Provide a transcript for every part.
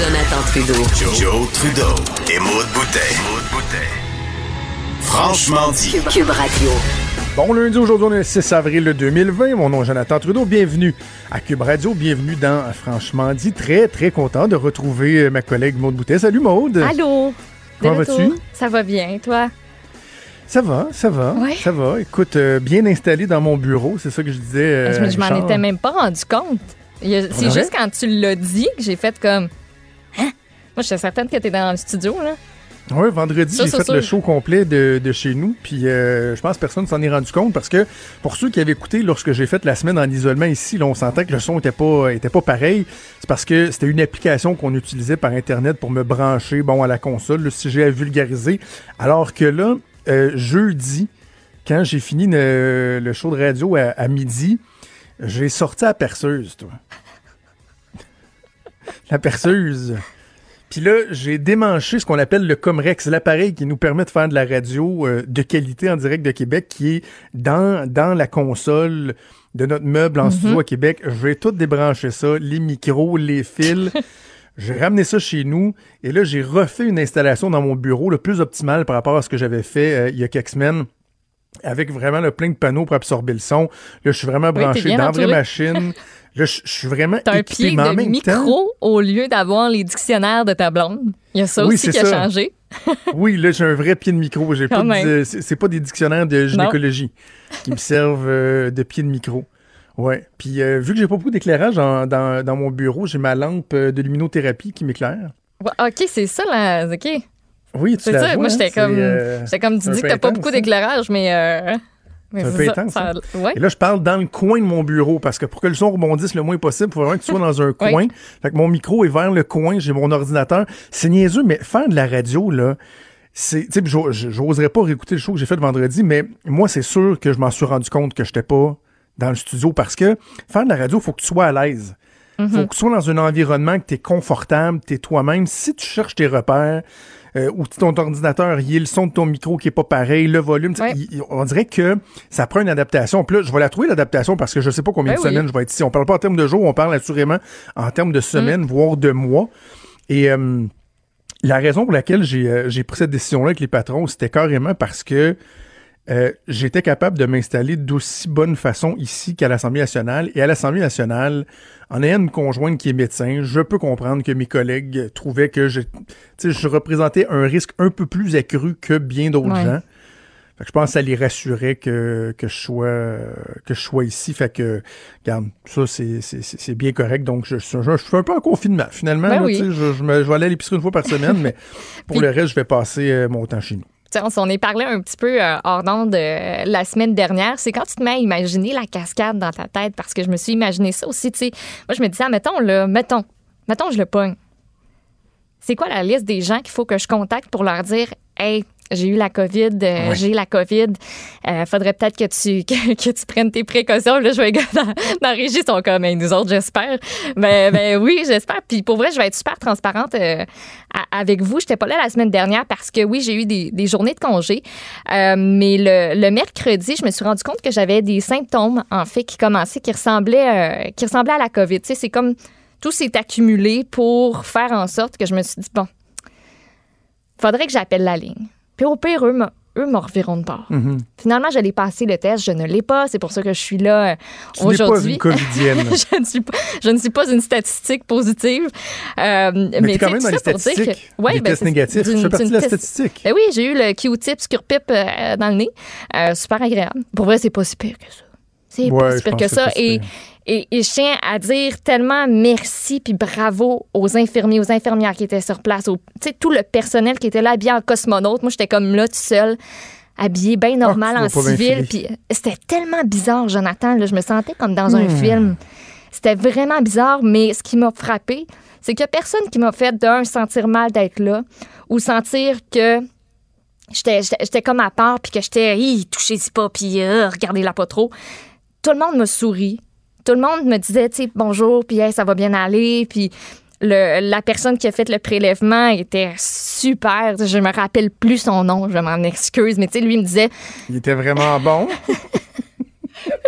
Jonathan Trudeau. Joe, Trudeau et Maude Boutet. Franchement dit. Cube Radio. Bon lundi, aujourd'hui on est le 6 avril 2020. Mon nom est Jonathan Trudeau. Bienvenue à Cube Radio. Bienvenue dans Franchement dit. Très, très content de retrouver ma collègue Maude Boutet. Salut Maude. Allô? Comment vas-tu? Ça va bien, toi? Ça va, ça va, Ouais. ça va. Écoute, euh, bien installé dans mon bureau, c'est ça que je disais. euh, je me- je m'en étais même pas rendu compte. Il y a- C'est vrai? juste quand tu l'as dit que j'ai fait comme. Hein? Moi, j'étais certaine que t'étais dans le studio, là. Oui, vendredi, j'ai fait sûr. le show complet de, de chez nous. Puis euh, je pense que personne s'en est rendu compte parce que pour ceux qui avaient écouté lorsque j'ai fait la semaine en isolement ici, là, on sentait que le son était pas, était pas pareil. C'est parce que c'était une application qu'on utilisait par Internet pour me brancher bon, à la console, le sujet à vulgariser. Alors que là, euh, jeudi, quand j'ai fini le, le show de radio à, à midi, j'ai sorti la perceuse, toi. La perceuse. Puis là, j'ai démanché ce qu'on appelle le Comrex, l'appareil qui nous permet de faire de la radio euh, de qualité en direct de Québec, qui est dans, dans la console de notre meuble en studio à Québec. Je vais tout débrancher ça, les micros, les fils. J'ai ramené ça chez nous et là, j'ai refait une installation dans mon bureau, le plus optimal par rapport à ce que j'avais fait euh, il y a quelques semaines avec vraiment le plein de panneaux pour absorber le son. Là, je suis vraiment branché dans la vraie machine. Là, je, je suis vraiment T'as un pied de temps... micro au lieu d'avoir les dictionnaires de ta blonde. Il y a ça Oui, aussi qui a ça. changé. Oui, là, j'ai un vrai pied de micro. J'ai pas de- c'est c'est pas des dictionnaires de gynécologie qui me servent euh, de pied de micro. Ouais. Puis euh, vu que j'ai pas beaucoup d'éclairage dans, dans, dans mon bureau, j'ai ma lampe euh, de luminothérapie qui m'éclaire. Ouais, OK, c'est ça, là. OK. Oui, tu C'est la ça. vois, Moi, hein, j'étais c'est, comme. euh, J'étais comme, tu dis que t'as pas beaucoup hein. d'éclairage, mais. Mais C'est un c'est peu ça, intense, ça- ouais. Et là, je parle dans le coin de mon bureau parce que pour que le son rebondisse le moins possible, il faut vraiment que tu sois dans un coin. Fait que mon micro est vers le coin, j'ai mon ordinateur. C'est niaiseux, mais faire de la radio, là, c'est. Tu sais, j'o- j'oserais pas réécouter le show que j'ai fait le vendredi, mais moi, c'est sûr que je m'en suis rendu compte que j'étais pas dans le studio parce que faire de la radio, il faut que tu sois à l'aise. faut que tu sois dans un environnement que tu es confortable, tu es toi-même. Si tu cherches tes repères, euh, ou ton ordinateur, il y a le son de ton micro qui est pas pareil, le volume, Ouais. il- on dirait que ça prend une adaptation. Puis là, je vais la trouver l'adaptation parce que je sais pas combien Ben de oui. semaines je vais être ici. On parle pas en termes de jours, on parle assurément en termes de Mm. semaines, voire de mois. Et euh, la raison pour laquelle j'ai euh, j'ai pris cette décision-là avec les patrons, c'était carrément parce que euh, j'étais capable de m'installer d'aussi bonne façon ici qu'à l'Assemblée nationale. Et à l'Assemblée nationale, en ayant une conjointe qui est médecin, je peux comprendre que mes collègues trouvaient que je, je représentais un risque un peu plus accru que bien d'autres Ouais. gens. Fait que je pense que ça les rassurait que, que, je sois, que je sois ici. Fait que, regarde, ça, c'est bien correct. Donc, je, je, je suis un peu en confinement. Finalement, Ben là, oui. je, je, me- je vais aller à l'épicerie une fois par semaine, mais pour Puis- le reste, je vais passer euh, mon temps chez nous. On s'en est parlé un petit peu euh, hors d'onde euh, la semaine dernière. C'est quand tu te mets à imaginer la cascade dans ta tête, parce que je me suis imaginé ça aussi. Tu sais, moi, je me disais, ah, mettons, là, mettons, mettons, je le pogne. C'est quoi la liste des gens qu'il faut que je contacte pour leur dire, hey, j'ai eu la COVID, euh, j'ai la COVID. Euh, faudrait peut-être que tu, que, que tu prennes tes précautions. Là, je vois les gars dans, dans régie sont comme, nous autres, j'espère. Ben, ben oui, j'espère. Puis pour vrai, je vais être super transparente euh, à- avec vous. J'étais pas là la semaine dernière parce que oui, j'ai eu des, des journées de congé. Euh, mais le, le mercredi, je me suis rendu compte que j'avais des symptômes, en fait, qui commençaient, qui ressemblaient, qui ressemblaient à la COVID. Tu sais, c'est comme tout s'est accumulé pour faire en sorte que je me suis dit, bon, faudrait que j'appelle la ligne. Puis au pire, eux, eux me reviront de part. Finalement, je l'ai passé le test, je ne l'ai pas. C'est pour ça que je suis là euh, aujourd'hui. je, ne suis pas, je ne suis pas une statistique positive. Euh, mais Mais t'es quand même dans les statistiques. que- ouais, des ben, tests c'est- négatifs. Tu fais partie de la statistique. Ben oui, j'ai eu le Q-tip Scurpip euh, dans le nez. Euh, super agréable. Pour vrai, c'est pas si pire que ça. C'est Ouais, pas si pire que que ça. Et. Et, et je tiens à dire tellement merci puis bravo aux infirmiers, aux infirmières qui étaient sur place, au, tout le personnel qui était là, bien en cosmonaute. Moi, j'étais comme là, tout seul, habillée bien normal Ah, en pas bien civil. Puis c'était tellement bizarre, Jonathan. là, je me sentais comme dans un Hmm. film. C'était vraiment bizarre, mais ce qui m'a frappé, c'est qu'il n'y a personne qui m'a fait d'un sentir mal d'être là ou sentir que j'étais comme à part puis que j'étais touchez-y pas puis euh, regardez-la pas trop. Tout le monde me sourit. Tout le monde me disait tu sais bonjour puis Hey, ça va bien aller puis le- la personne qui a fait le prélèvement était super. Je me rappelle plus son nom, je m'en excuse, mais tu sais lui il me disait Il était vraiment bon. tu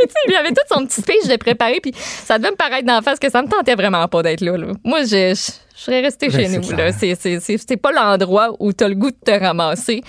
sais, il avait tout son petit speech de préparé, puis ça devait me paraître d'en face que ça me tentait vraiment pas d'être là, là. Moi, je, je, je serais restée Ben, chez nous. là. C'est, c'est, c'est, c'est pas l'endroit où t'as le goût de te ramasser.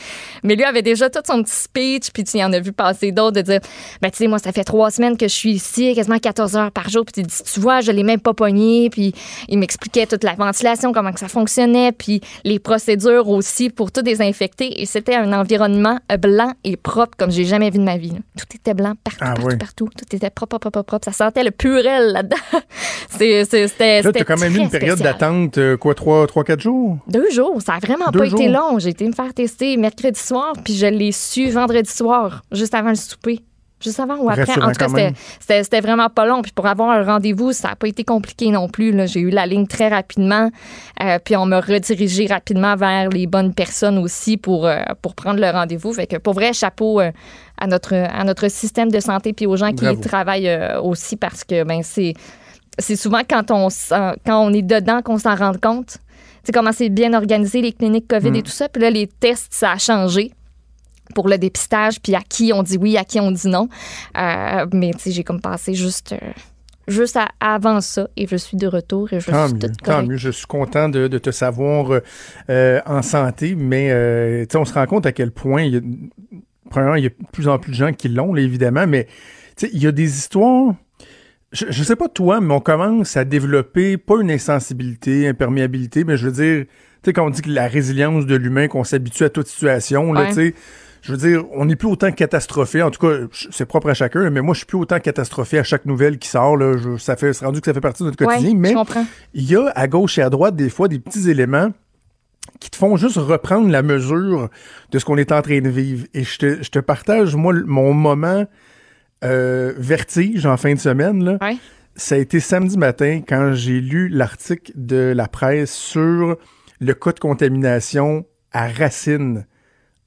Mais lui avait déjà tout son petit speech, puis tu y en as vu passer d'autres, de dire Ben, tu sais, moi, ça fait trois semaines que je suis ici, quasiment 14 heures par jour, puis tu dis Tu vois, je l'ai même pas pogné, puis il m'expliquait toute la ventilation, comment que ça fonctionnait, puis les procédures aussi pour tout désinfecter. Et c'était un environnement blanc et propre comme j'ai jamais vu de ma vie. là. Tout était blanc partout, Ah partout, oui. partout. Tout était propre, propre, propre. Ça sentait le purel là-dedans. C'était Là, t'as quand même eu une période d'attente, euh, quoi, 3-4 jours? Deux jours. Ça a vraiment Deux pas été long. J'ai été me faire tester mercredi soir, puis je l'ai su vendredi soir, juste avant le souper. Juste avant ou après. Rassurant En tout cas, c'était- vraiment pas long. Puis pour avoir un rendez-vous, ça n'a pas été compliqué non plus. J'ai eu la ligne très rapidement. Euh, puis on m'a redirigé rapidement vers les bonnes personnes aussi pour, euh, pour prendre le rendez-vous. Fait que pour vrai, chapeau euh, à, notre, à notre système de santé puis aux gens qui Bravo. y travaillent aussi parce que ben c'est c'est souvent quand on, quand on est dedans qu'on s'en rend compte. Tu sais, comment c'est bien organisé, les cliniques COVID Mm. et tout ça. Puis là, les tests, ça a changé pour le dépistage, puis à qui on dit oui, à qui on dit non. Euh, mais tu sais, j'ai comme passé juste, euh, juste à- avant ça et je suis de retour et je Tant suis mieux, toute tant mieux. Je suis content de, de te savoir euh, en santé, mais euh, tu sais, on se rend compte à quel point, il y a, premièrement, il y a de plus en plus de gens qui l'ont, évidemment, mais tu sais, il y a des histoires. Je, je sais pas toi, mais on commence à développer pas une insensibilité, imperméabilité, mais je veux dire, tu sais, quand on dit que la résilience de l'humain, qu'on s'habitue à toute situation, là, Ouais. tu sais, je veux dire, on n'est plus autant catastrophé. En tout cas, c'est propre à chacun, mais moi, je suis plus autant catastrophé à chaque nouvelle qui sort. Là. Je- ça fait, c'est rendu que ça fait partie de notre Ouais, quotidien. mais il y a à gauche et à droite des fois des petits éléments qui te font juste reprendre la mesure de ce qu'on est en train de vivre. Et je te, je te partage, moi, mon moment euh, vertige en fin de semaine. Là. Ouais. Ça a été samedi matin quand j'ai lu l'article de la presse sur le cas de contamination à Racine,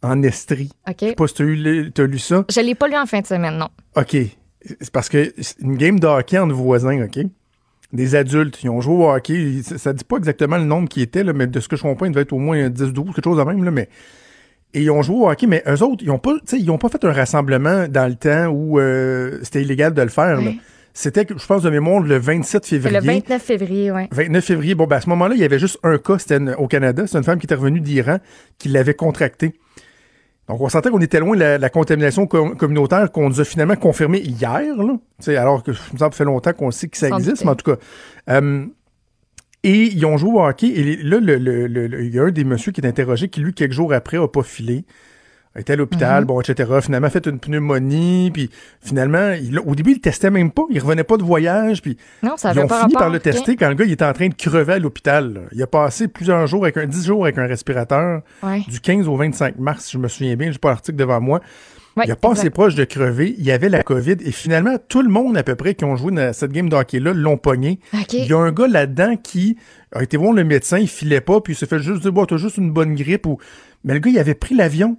en Estrie. OK. Je sais pas si le- t'as lu ça. Je l'ai pas lu en fin de semaine, non. OK. C'est parce que c'est une game de hockey entre voisins, OK? Des adultes, ils ont joué au hockey. Ça, ça dit pas exactement le nombre qui était, là, mais de ce que je comprends, il devait être au moins 10-12, quelque chose de même, là, mais. Et ils ont joué au hockey, mais eux autres, ils ont pas, tu sais, ils ont pas fait un rassemblement dans le temps où euh, c'était illégal de le faire. là. C'était, je pense, de mémoire, le 27 C'est février. le 29 février, oui. 29 février. Bon, ben, à ce moment-là, il y avait juste un cas, c'était au Canada. C'est une femme qui était revenue d'Iran qui l'avait contracté. Donc, on sentait qu'on était loin de la, la contamination com- communautaire qu'on nous a finalement confirmé hier, là. Tu sais, alors que ça me fait longtemps qu'on sait que ça existe, mais en tout cas. euh, et ils ont joué au hockey. Et là, le- le- le- le- il y a un des messieurs qui est interrogé qui, lui, quelques jours après, a pas filé. Été à l'hôpital, Mhm. bon, etc. Finalement, a fait une pneumonie. Puis finalement, il- au début, il testait même pas. Il revenait pas de voyage. Puis Non, ça ils ont pas fini par le tester quand le gars il était en train de crever à l'hôpital. Il a passé plusieurs jours avec un 10 jours avec un respirateur Ouais. du 15 au 25 mars, si je me souviens bien, j'ai pas l'article devant moi. Ouais, il a pas assez proche de crever, il y avait la COVID et finalement tout le monde à peu près qui ont joué dans cette game de hockey là l'ont pogné. Il y a un gars là-dedans qui a été voir le médecin, il filait pas puis il s'est fait juste dire bon, t'as juste une bonne grippe ou mais le gars il avait pris l'avion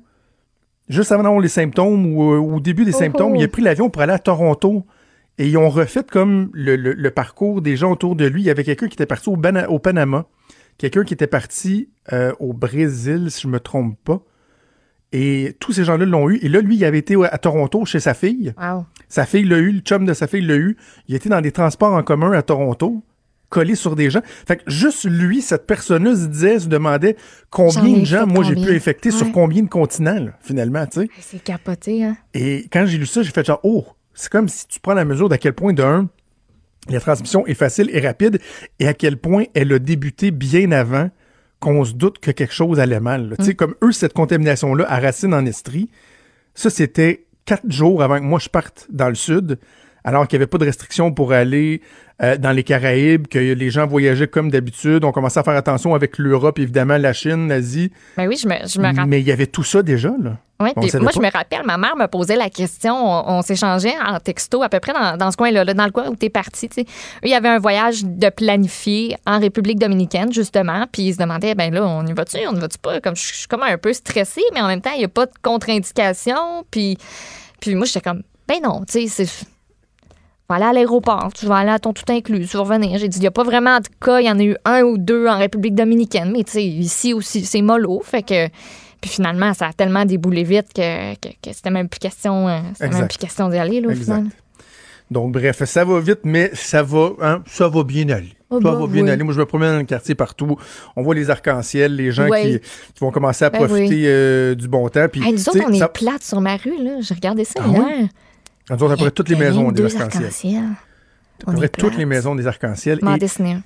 juste avant d'avoir les symptômes ou euh, au début des Oh symptômes, oh. il a pris l'avion pour aller à Toronto. Et ils ont refait comme le, le- le parcours des gens autour de lui. Il y avait quelqu'un qui était parti au, Bana- au Panama, quelqu'un qui était parti euh, au Brésil, si je me trompe pas. Et tous ces gens-là l'ont eu. Et là, lui, il avait été à Toronto chez sa fille. Wow. Sa fille l'a eu, le chum de sa fille l'a eu. Il était dans des transports en commun à Toronto, collé sur des gens. Fait que juste lui, cette personne-là se disait, se demandait combien de gens, moi, j'ai pu infecter sur combien de continents, là, finalement, tu sais. Hey, C'est capoté, hein? Et quand j'ai lu ça, j'ai fait genre, oh, c'est comme si tu prends la mesure d'à quel point, de un, la transmission est facile et rapide, et à quel point elle a débuté bien avant qu'on se doute que quelque chose allait mal. Tu sais, comme eux, cette contamination-là à Racine en Estrie, ça, c'était quatre jours avant que moi je parte dans le sud, alors qu'il n'y avait pas de restrictions pour aller euh, dans les Caraïbes, que les gens voyageaient comme d'habitude. On commençait à faire attention avec l'Europe, évidemment, la Chine, l'Asie. Ben oui, je me, je me. Mais il y avait tout ça déjà, là. Oui, On puis savait moi, pas. je me rappelle, ma mère me posait la question. On, on s'échangeait en texto à peu près dans, dans ce coin-là, là, dans le coin où tu es parti. Eux, il y avait un voyage de planifié en République dominicaine, justement. Puis ils se demandaient, ben là, on y va-tu, on y va-tu pas? Comme, je suis comme un peu stressée, mais en même temps, il n'y a pas de contre-indication. Puis, puis moi, j'étais comme, ben non, tu sais, c'est. Tu vas aller à l'aéroport, tu vas aller à ton tout inclus, tu vas revenir. J'ai dit, il n'y a pas vraiment de cas, il y en a eu un ou deux en République dominicaine, mais tu sais, ici aussi, c'est mollo. Fait que. Puis finalement, ça a tellement déboulé vite que, que, que c'était même plus question, euh, même plus question d'y aller, là, au Exact. final. Donc, bref, ça va vite, mais ça va, hein, ça va bien aller. Oh, ça bah, va bien oui. aller. Moi, je me promène dans le quartier partout. On voit les arcs-en-ciel, les gens qui, qui vont commencer à Ben profiter oui. euh, du bon temps. Puis, Hey, nous autres, on est ça- plate sur ma rue, là. J'ai regardé ça Ah hier. nous autres, à peu près toutes les maisons des arcs-en-ciel. arcs-en-ciel. À On peu est près toutes les maisons des arcs-en-ciel. M'en dessiner.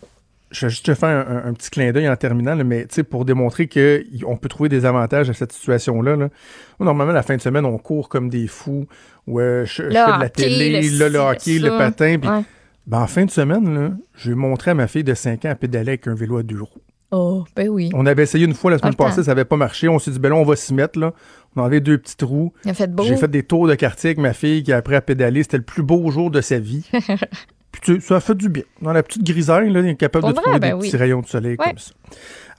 Je vais juste te faire un, un petit clin d'œil en terminant, là, mais tu sais, pour démontrer qu'on peut trouver des avantages à cette situation-là. Là. Normalement, la fin de semaine, on court comme des fous. Ouais, je, je fais de la hockey, télé, le là, le hockey, le patin. Ouais. ben, en fin de semaine, là, je vais montrer à ma fille de 5 ans à pédaler avec un vélo à deux roues. Oh, ben oui. On avait essayé une fois la semaine passée, ça n'avait pas marché. On s'est dit, ben là, on va s'y mettre. Là. On avait deux petites roues. Il a fait beau. J'ai fait des tours de quartier avec ma fille qui a appris à pédaler. C'était le plus beau jour de sa vie. Puis tu ça a fait du bien. Dans la petite grisaille, là, il est capable de vrai, trouver ben des oui. petits rayons de soleil Ouais. comme ça.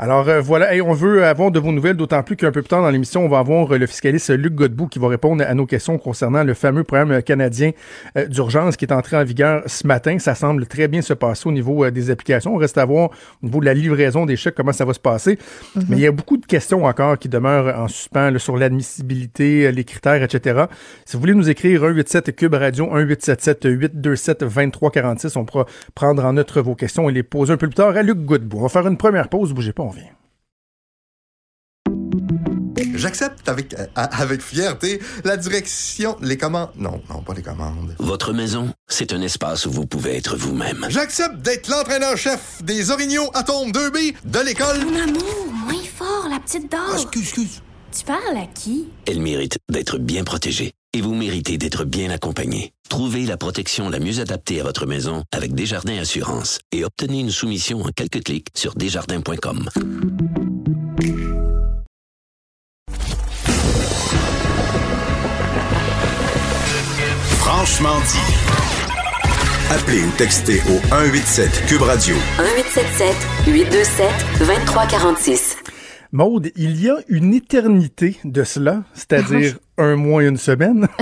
Alors euh, voilà, Hey, on veut avoir de vos nouvelles, d'autant plus qu'un peu plus tard dans l'émission, on va avoir euh, le fiscaliste Luc Godbout qui va répondre à nos questions concernant le fameux programme euh, canadien euh, d'urgence qui est entré en vigueur ce matin. Ça semble très bien se passer au niveau euh, des applications. On reste à voir au niveau de la livraison des chèques comment ça va se passer. Mhm. Mais il y a beaucoup de questions encore qui demeurent en suspens là, sur l'admissibilité, les critères, etc. Si vous voulez nous écrire 187 Cube Radio 1877 827 2346, on pourra prendre en note vos questions et les poser un peu plus tard à Luc Godbout. On va faire une première pause, bougez pas, J'accepte avec, euh, avec fierté la direction, les commandes. Non, non, pas les commandes. Votre maison, c'est un espace où vous pouvez être vous-même. J'accepte d'être l'entraîneur-chef des Orignaux Atomes 2B de l'école. Mon amour, moins fort, la petite Ah, dame. excuse, excuse. Tu parles à qui? Elle mérite d'être bien protégée et vous méritez d'être bien accompagnée. Trouvez la protection la mieux adaptée à votre maison avec Desjardins Assurance et obtenez une soumission en quelques clics sur desjardins.com. Franchement dit. Appelez ou textez au 187 Cube Radio 1877 827 2346. Maude, il y a une éternité de cela, c'est-à-dire un mois et une semaine.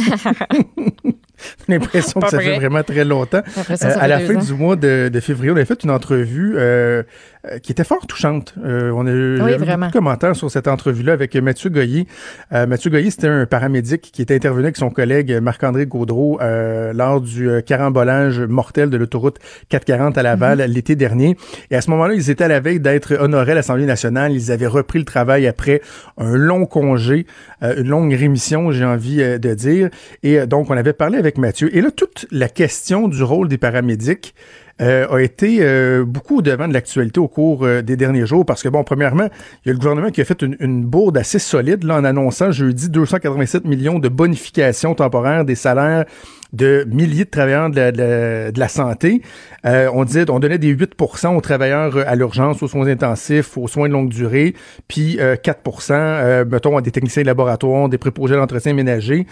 J'ai l'impression que ça fait vrai. vraiment très longtemps. Euh, à la fin ans. du mois de, de février, on a fait une entrevue euh, euh, qui était fort touchante. Euh, on a eu Oui, beaucoup de commentaires sur cette entrevue-là avec Mathieu Goyer. Euh, Mathieu Goyer, c'était un paramédic qui était intervenu avec son collègue Marc-André Gaudreau euh, lors du euh, carambolage mortel de l'autoroute 440 à Laval Mm-hmm. l'été dernier. Et à ce moment-là, ils étaient à la veille d'être honorés à l'Assemblée nationale. Ils avaient repris le travail après un long congé, une longue rémission, j'ai envie de dire. Et donc, on avait parlé avec Mathieu. Et là, toute la question du rôle des paramédics euh, a été euh, beaucoup au devant de l'actualité au cours euh, des derniers jours parce que, bon, premièrement, il y a le gouvernement qui a fait une, une bourde assez solide là, en annonçant jeudi 287 millions de bonifications temporaires des salaires de milliers de travailleurs de la, de de la santé. Euh, on disait, on donnait des 8% aux travailleurs euh, à l'urgence, aux soins intensifs, aux soins de longue durée, puis euh, 4% euh, mettons, à des techniciens de laboratoire, des préposés d'entretien ménager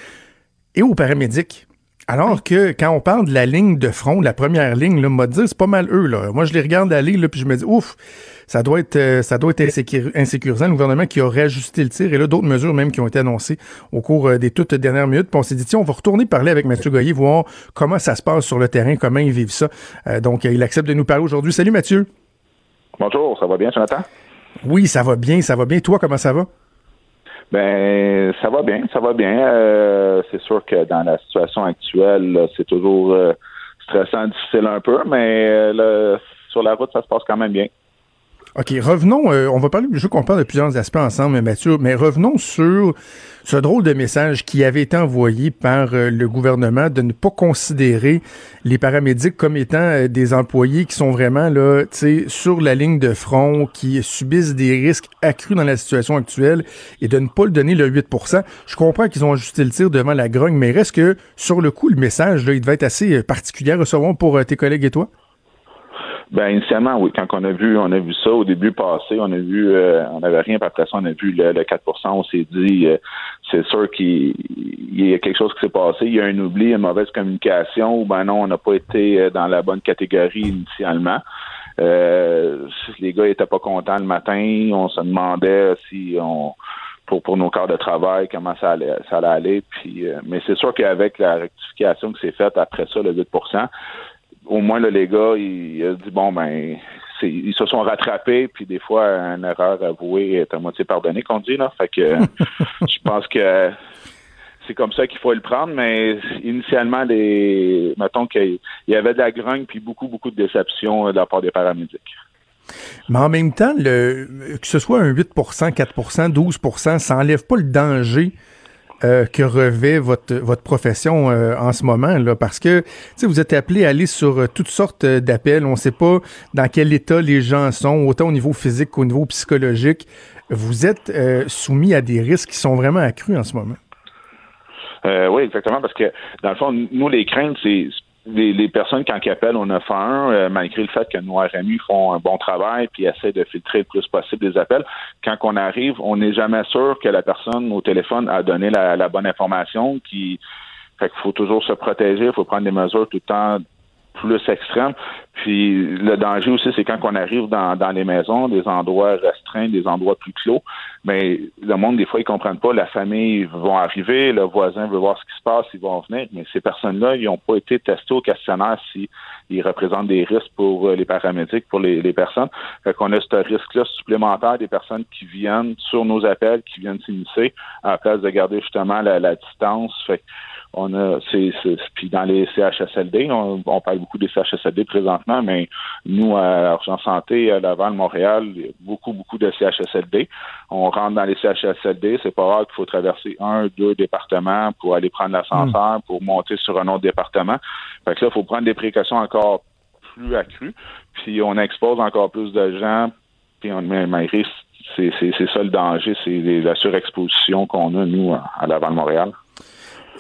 et aux paramédics. Alors que quand on parle de la ligne de front, la première ligne, là, m'a dit, c'est pas mal eux. Là. Moi, je les regarde aller, là, puis je me dis, ouf, ça doit être, euh, ça doit être insécur- insécurisant. Le gouvernement qui a réajusté le tir et là, d'autres mesures même qui ont été annoncées au cours euh, des toutes dernières minutes. Puis on s'est dit, tiens, on va retourner parler avec Mathieu Goyer, voir comment ça se passe sur le terrain, comment ils vivent ça. Euh, donc, il accepte de nous parler aujourd'hui. Salut Mathieu. Bonjour, ça va bien, Jonathan? Oui, ça va bien, ça va bien. Toi, comment ça va? Ben, ça va bien, ça va bien. Euh, c'est sûr que dans la situation actuelle, c'est toujours euh, stressant, difficile un peu, mais euh, là, sur la route, ça se passe quand même bien. OK, revenons, euh, on va parler, je veux qu'on parle de plusieurs aspects ensemble, Mathieu, mais revenons sur ce drôle de message qui avait été envoyé par euh, le gouvernement de ne pas considérer les paramédics comme étant euh, des employés qui sont vraiment là, tu sais, sur la ligne de front, qui subissent des risques accrus dans la situation actuelle et de ne pas le donner le 8% Je comprends qu'ils ont ajusté le tir devant la grogne, mais reste que sur le coup, le message, là, il devait être assez particulier à recevoir pour tes collègues et toi? Ben initialement, oui. Quand on a vu, on a vu ça au début passé, on a vu, euh, on n'avait rien. Après ça, on a vu le, 4% On s'est dit, euh, c'est sûr qu'il y a quelque chose qui s'est passé. Il y a un oubli, une mauvaise communication, ou ben non, on n'a pas été euh, dans la bonne catégorie initialement. les gars étaient pas contents le matin. On se demandait si on pour, pour nos corps de travail, comment ça allait, ça allait aller. Puis, mais c'est sûr qu'avec la rectification qui s'est faite après ça, le 8 au moins là, les gars, ils, ont dit bon ben ils se sont rattrapés, puis des fois une erreur avouée est à moitié pardonnée qu'on dit là. Fait que je pense que c'est comme ça qu'il faut le prendre, mais initialement, les mettons qu'il y avait de la grogne puis beaucoup, beaucoup de déception de la part des paramédics. Mais en même temps, le, que ce soit un 8% 4% 12% ça n'enlève pas le danger euh, que revêt votre, votre profession euh, en ce moment, là, parce que vous êtes appelé à aller sur euh, toutes sortes d'appels. On ne sait pas dans quel état les gens sont, autant au niveau physique qu'au niveau psychologique. Vous êtes soumis à des risques qui sont vraiment accrus en ce moment. oui, exactement, parce que dans le fond, nous, les craintes, c'est les, personnes, quand ils appellent au 911, euh, malgré le fait que nos RMU font un bon travail puis essaient de filtrer le plus possible des appels, quand on arrive, on n'est jamais sûr que la personne au téléphone a donné la, la bonne information. Qui, fait qu'il faut toujours se protéger, il faut prendre des mesures tout le temps plus extrême. Puis le danger aussi, c'est quand on arrive dans, dans les maisons, des endroits restreints, des endroits plus clos, mais le monde, des fois, ils comprennent pas. La famille vont arriver, le voisin veut voir ce qui se passe, ils vont venir, mais ces personnes-là, ils n'ont pas été testés au questionnaire s'ils représentent des risques pour euh, les paramédics, pour les, les personnes. Fait qu'on a ce risque-là supplémentaire des personnes qui viennent sur nos appels, qui viennent s'initier, à la place de garder justement la, la distance. Fait on a, c'est, puis dans les CHSLD, on, parle beaucoup des CHSLD présentement, mais nous, à Urgence Santé, à Laval, Montréal, il y a beaucoup, beaucoup de CHSLD. On rentre dans les CHSLD, c'est pas rare qu'il faut traverser un, deux départements pour aller prendre l'ascenseur, hmm. pour monter sur un autre département. Fait que là, il faut prendre des précautions encore plus accrues, puis on expose encore plus de gens, puis on malgré c'est, c'est, c'est ça le danger, c'est la surexposition qu'on a, nous, à Laval-Montréal.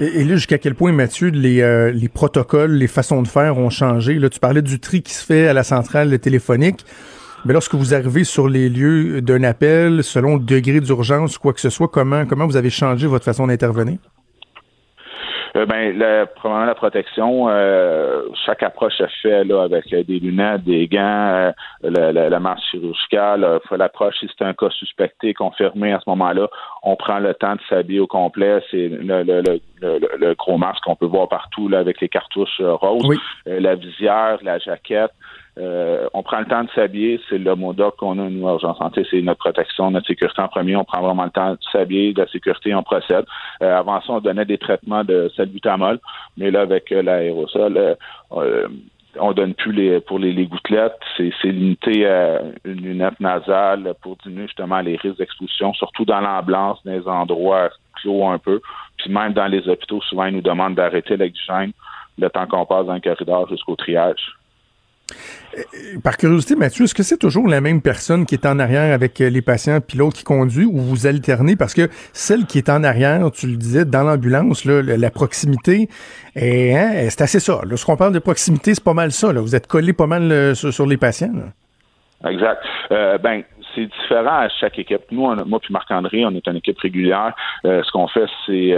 Et, là, jusqu'à quel point, Mathieu, les, euh, les protocoles, les façons de faire ont changé? Là, tu parlais du tri qui se fait à la centrale téléphonique. Mais lorsque vous arrivez sur les lieux d'un appel, selon le degré d'urgence, quoi que ce soit, comment, comment vous avez changé votre façon d'intervenir? Euh, ben, la, probablement la protection, euh, chaque approche se fait là, avec euh, des lunettes, des gants, la, la, la, masse chirurgicale. L'approche, si c'est un cas suspecté, confirmé à ce moment-là, on prend le temps de s'habiller au complet. C'est le, le, le, le, gros masque qu'on peut voir partout là, avec les cartouches roses, la visière, la jaquette. Euh, on prend le temps de s'habiller, c'est le mot d'ordre qu'on a, nous, à Urgence Santé, c'est notre protection, notre sécurité en premier. On prend vraiment le temps de s'habiller, de la sécurité, on procède. Euh, avant ça, on donnait des traitements de salbutamol, mais là, avec euh, l'aérosol, on donne plus les pour les, gouttelettes, c'est, limité à une lunette nasale pour diminuer justement les risques d'exposition, surtout dans l'ambulance, dans les endroits clos un peu. Puis même dans les hôpitaux, souvent, ils nous demandent d'arrêter l'oxygène le temps qu'on passe dans le corridor jusqu'au triage. Euh, par curiosité, Mathieu, est-ce que c'est toujours la même personne qui est en arrière avec euh, les patients puis l'autre qui conduit ou vous alternez? Parce que celle qui est en arrière, tu le disais, dans l'ambulance, la proximité, hein, c'est assez ça. Lorsqu'on parle de proximité, c'est pas mal ça. Vous êtes collé pas mal euh, sur, les patients. Exact. ben, c'est différent à chaque équipe. Nous, moi puis Marc-André, on est une équipe régulière. ce qu'on fait, c'est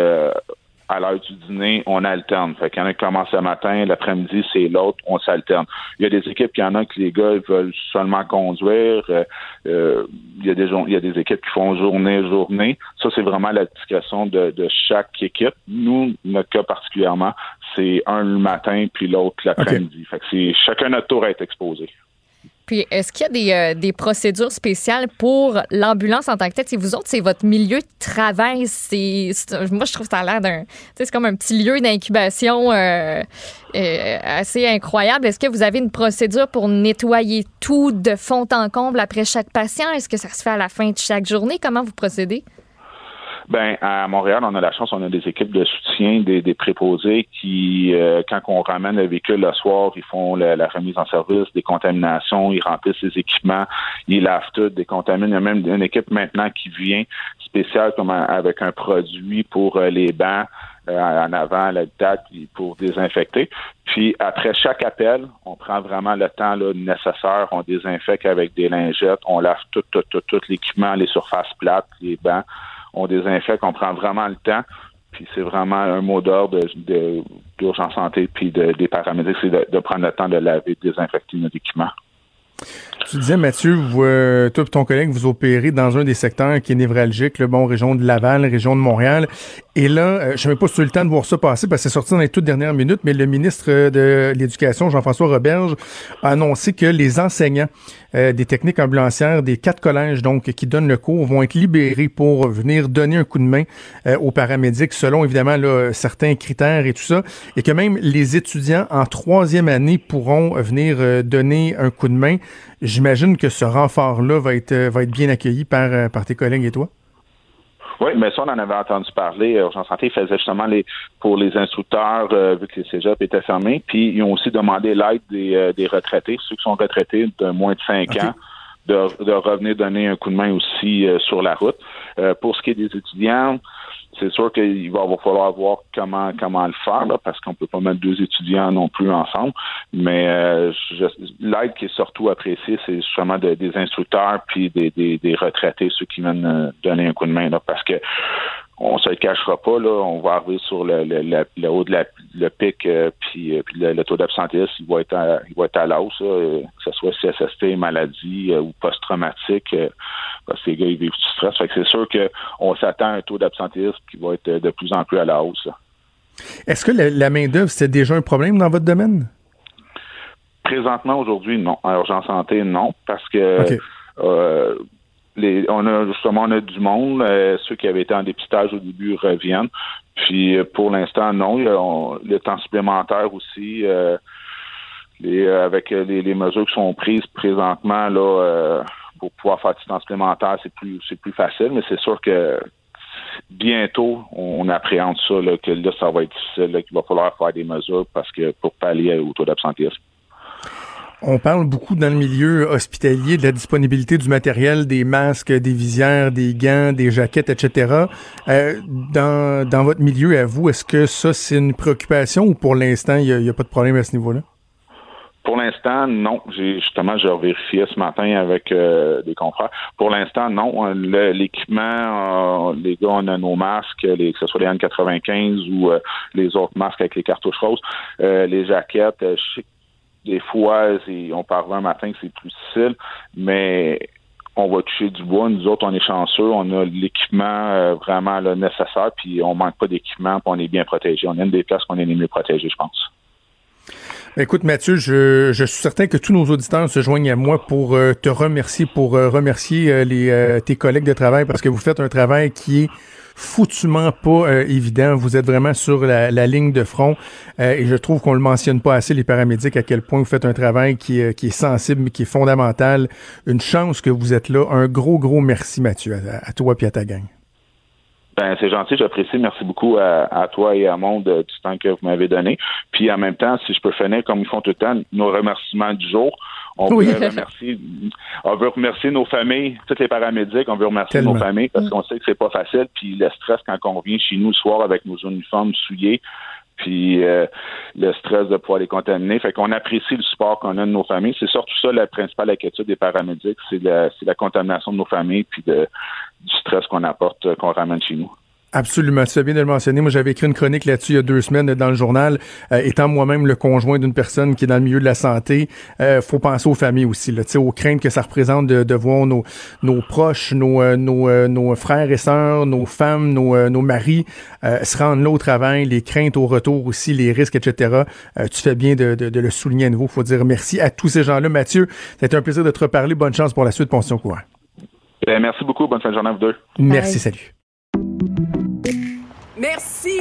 à l'heure du dîner, on alterne. Fait qu'il y en a qui commencent le matin, l'après-midi, c'est l'autre, on s'alterne. Il y a des équipes, il y en a que les gars veulent seulement conduire. Euh, euh, il, y a des, il y a des équipes qui font journée, journée. Ça, c'est vraiment la discussion de, de chaque équipe. Nous, notre cas particulièrement, c'est un le matin, puis l'autre l'après-midi. Fait que c'est chacun notre tour à être exposé. Puis, est-ce qu'il y a des, euh, des, procédures spéciales pour l'ambulance en tant que telle? Si vous autres, c'est votre milieu de travail. C'est, moi, je trouve que ça a l'air d'un. C'est comme un petit lieu d'incubation euh, euh, assez incroyable. Est-ce que vous avez une procédure pour nettoyer tout de fond en comble après chaque patient? Est-ce que ça se fait à la fin de chaque journée? Comment vous procédez? Ben à Montréal, on a la chance, on a des équipes de soutien, des, des préposés qui, euh, quand on ramène le véhicule le soir, ils font la, remise en service, des contaminations, ils remplissent les équipements, ils lavent tout, décontaminent. Il y a même une équipe maintenant qui vient spéciale comme avec un produit pour euh, les bancs en avant la date pour désinfecter. Puis après chaque appel, on prend vraiment le temps là, nécessaire, on désinfecte avec des lingettes, on lave tout, tout, tout, tout l'équipement, les surfaces plates, les bancs, on désinfecte, on prend vraiment le temps. Puis c'est vraiment un mot d'ordre d'urgence santé puis de, des paramédics, c'est de, prendre le temps de laver, de désinfecter nos équipements. Tu disais, Mathieu, vous, euh, toi et ton collègue, vous opérez dans un des secteurs qui est névralgique, le bon, région de Laval, région de Montréal. Et là, euh, je n'avais pas eu le temps de voir ça passer parce que c'est sorti dans les toutes dernières minutes, mais le ministre de l'Éducation, Jean-François Roberge, a annoncé que les enseignants euh, des techniques ambulancières des quatre collèges, donc, qui donnent le cours, vont être libérés pour venir donner un coup de main aux paramédics selon, évidemment, là, certains critères et tout ça. Et que même les étudiants en troisième année pourront venir donner un coup de main. J'imagine que ce renfort-là va être, va être bien accueilli par, par tes collègues et toi. Oui, mais ça, on en avait entendu parler. Urgence Santé faisait justement les pour les instructeurs, euh, vu que les cégeps étaient fermés. Puis, ils ont aussi demandé l'aide des, euh, des retraités, ceux qui sont retraités de moins de 5 ans, de, de, revenir donner un coup de main aussi euh, sur la route. pour ce qui est des étudiants, c'est sûr qu'il va falloir voir comment comment le faire là, parce qu'on peut pas mettre deux étudiants non plus ensemble. Mais euh, l'aide qui est surtout appréciée, c'est justement de, des instructeurs puis des, des, des, retraités, ceux qui viennent euh, donner un coup de main là, parce que on se le cachera pas, là, on va arriver sur le, le, le, haut de la, le pic, euh, puis, euh, puis le, taux d'absentéisme, il va être à, il va être à l'hausse, euh, que ce soit CSST, maladie ou post-traumatique, parce que les gars, ils vivent du stress. Fait que c'est sûr qu'on s'attend à un taux d'absentéisme qui va être de plus en plus à la hausse. Est-ce que la, main-d'œuvre, c'est déjà un problème dans votre domaine? Présentement, aujourd'hui, non. En urgence santé, non, parce que on a justement on a du monde. Euh, ceux qui avaient été en dépistage au début reviennent. Puis euh, pour l'instant, non. A le temps supplémentaire aussi. Euh, avec les, mesures qui sont prises présentement là pour pouvoir faire du temps supplémentaire, c'est plus c'est plus facile, mais c'est sûr que bientôt, on, appréhende ça, que là, ça va être difficile, qu'il va falloir faire des mesures parce que pour pallier au taux d'absentéisme. On parle beaucoup dans le milieu hospitalier de la disponibilité du matériel, des masques, des visières, des gants, des jaquettes, etc. Euh, dans, dans votre milieu, à vous, est-ce que ça, c'est une préoccupation ou pour l'instant, il n'y a, pas de problème à ce niveau-là? Pour l'instant, non. Justement, j'ai vérifié ce matin avec euh, des confrères. Pour l'instant, non. l'équipement, euh, les gars, on a nos masques, les, que ce soit les N95 ou les autres masques avec les cartouches roses, les jaquettes. je sais des fois, on parle un matin que c'est plus difficile, mais on va toucher du bois. Nous autres, on est chanceux, on a l'équipement euh, vraiment nécessaire, puis on manque pas d'équipement, puis on est bien protégé. On a une des places qu'on est les mieux protégés, je pense. Écoute, Mathieu, je, suis certain que tous nos auditeurs se joignent à moi pour euh, te remercier, pour euh, remercier les, tes collègues de travail parce que vous faites un travail qui est foutument pas euh, évident. Vous êtes vraiment sur la, ligne de front euh, et je trouve qu'on le mentionne pas assez, les paramédics, à quel point vous faites un travail qui, qui est sensible, qui est fondamental. Une chance que vous êtes là. Un gros, gros merci, Mathieu, à, toi et à ta gang. Ben, c'est gentil, j'apprécie. Merci beaucoup à, toi et à Monde du temps que vous m'avez donné. Puis en même temps, si je peux finir comme ils font tout le temps, nos remerciements du jour. On veut remercier, on veut remercier nos familles, toutes les paramédics, on veut remercier nos familles parce qu'on sait que c'est pas facile. Puis le stress quand on revient chez nous le soir avec nos uniformes souillés, puis euh, le stress de pouvoir les contaminer. Fait qu'on apprécie le support qu'on a de nos familles. C'est surtout ça la principale inquiétude des paramédics, c'est la, la contamination de nos familles puis de, du stress qu'on apporte, qu'on ramène chez nous. Absolument, tu as bien de le mentionner. Moi, j'avais écrit une chronique là-dessus il y a deux semaines dans le journal. Euh, étant moi-même le conjoint d'une personne qui est dans le milieu de la santé, euh, faut penser aux familles aussi, là, aux craintes que ça représente de, de voir nos, nos proches, nos, euh, nos, euh, nos frères et sœurs, nos femmes, nos, nos maris se rendre là au travail, les craintes au retour aussi, les risques, etc. tu fais bien de, de, de, le souligner à nouveau. faut dire merci à tous ces gens-là. Mathieu, c'était un plaisir de te reparler. Bonne chance pour la suite, pension courant. Ben, merci beaucoup. Bonne fin de journée à vous deux. Merci, salut.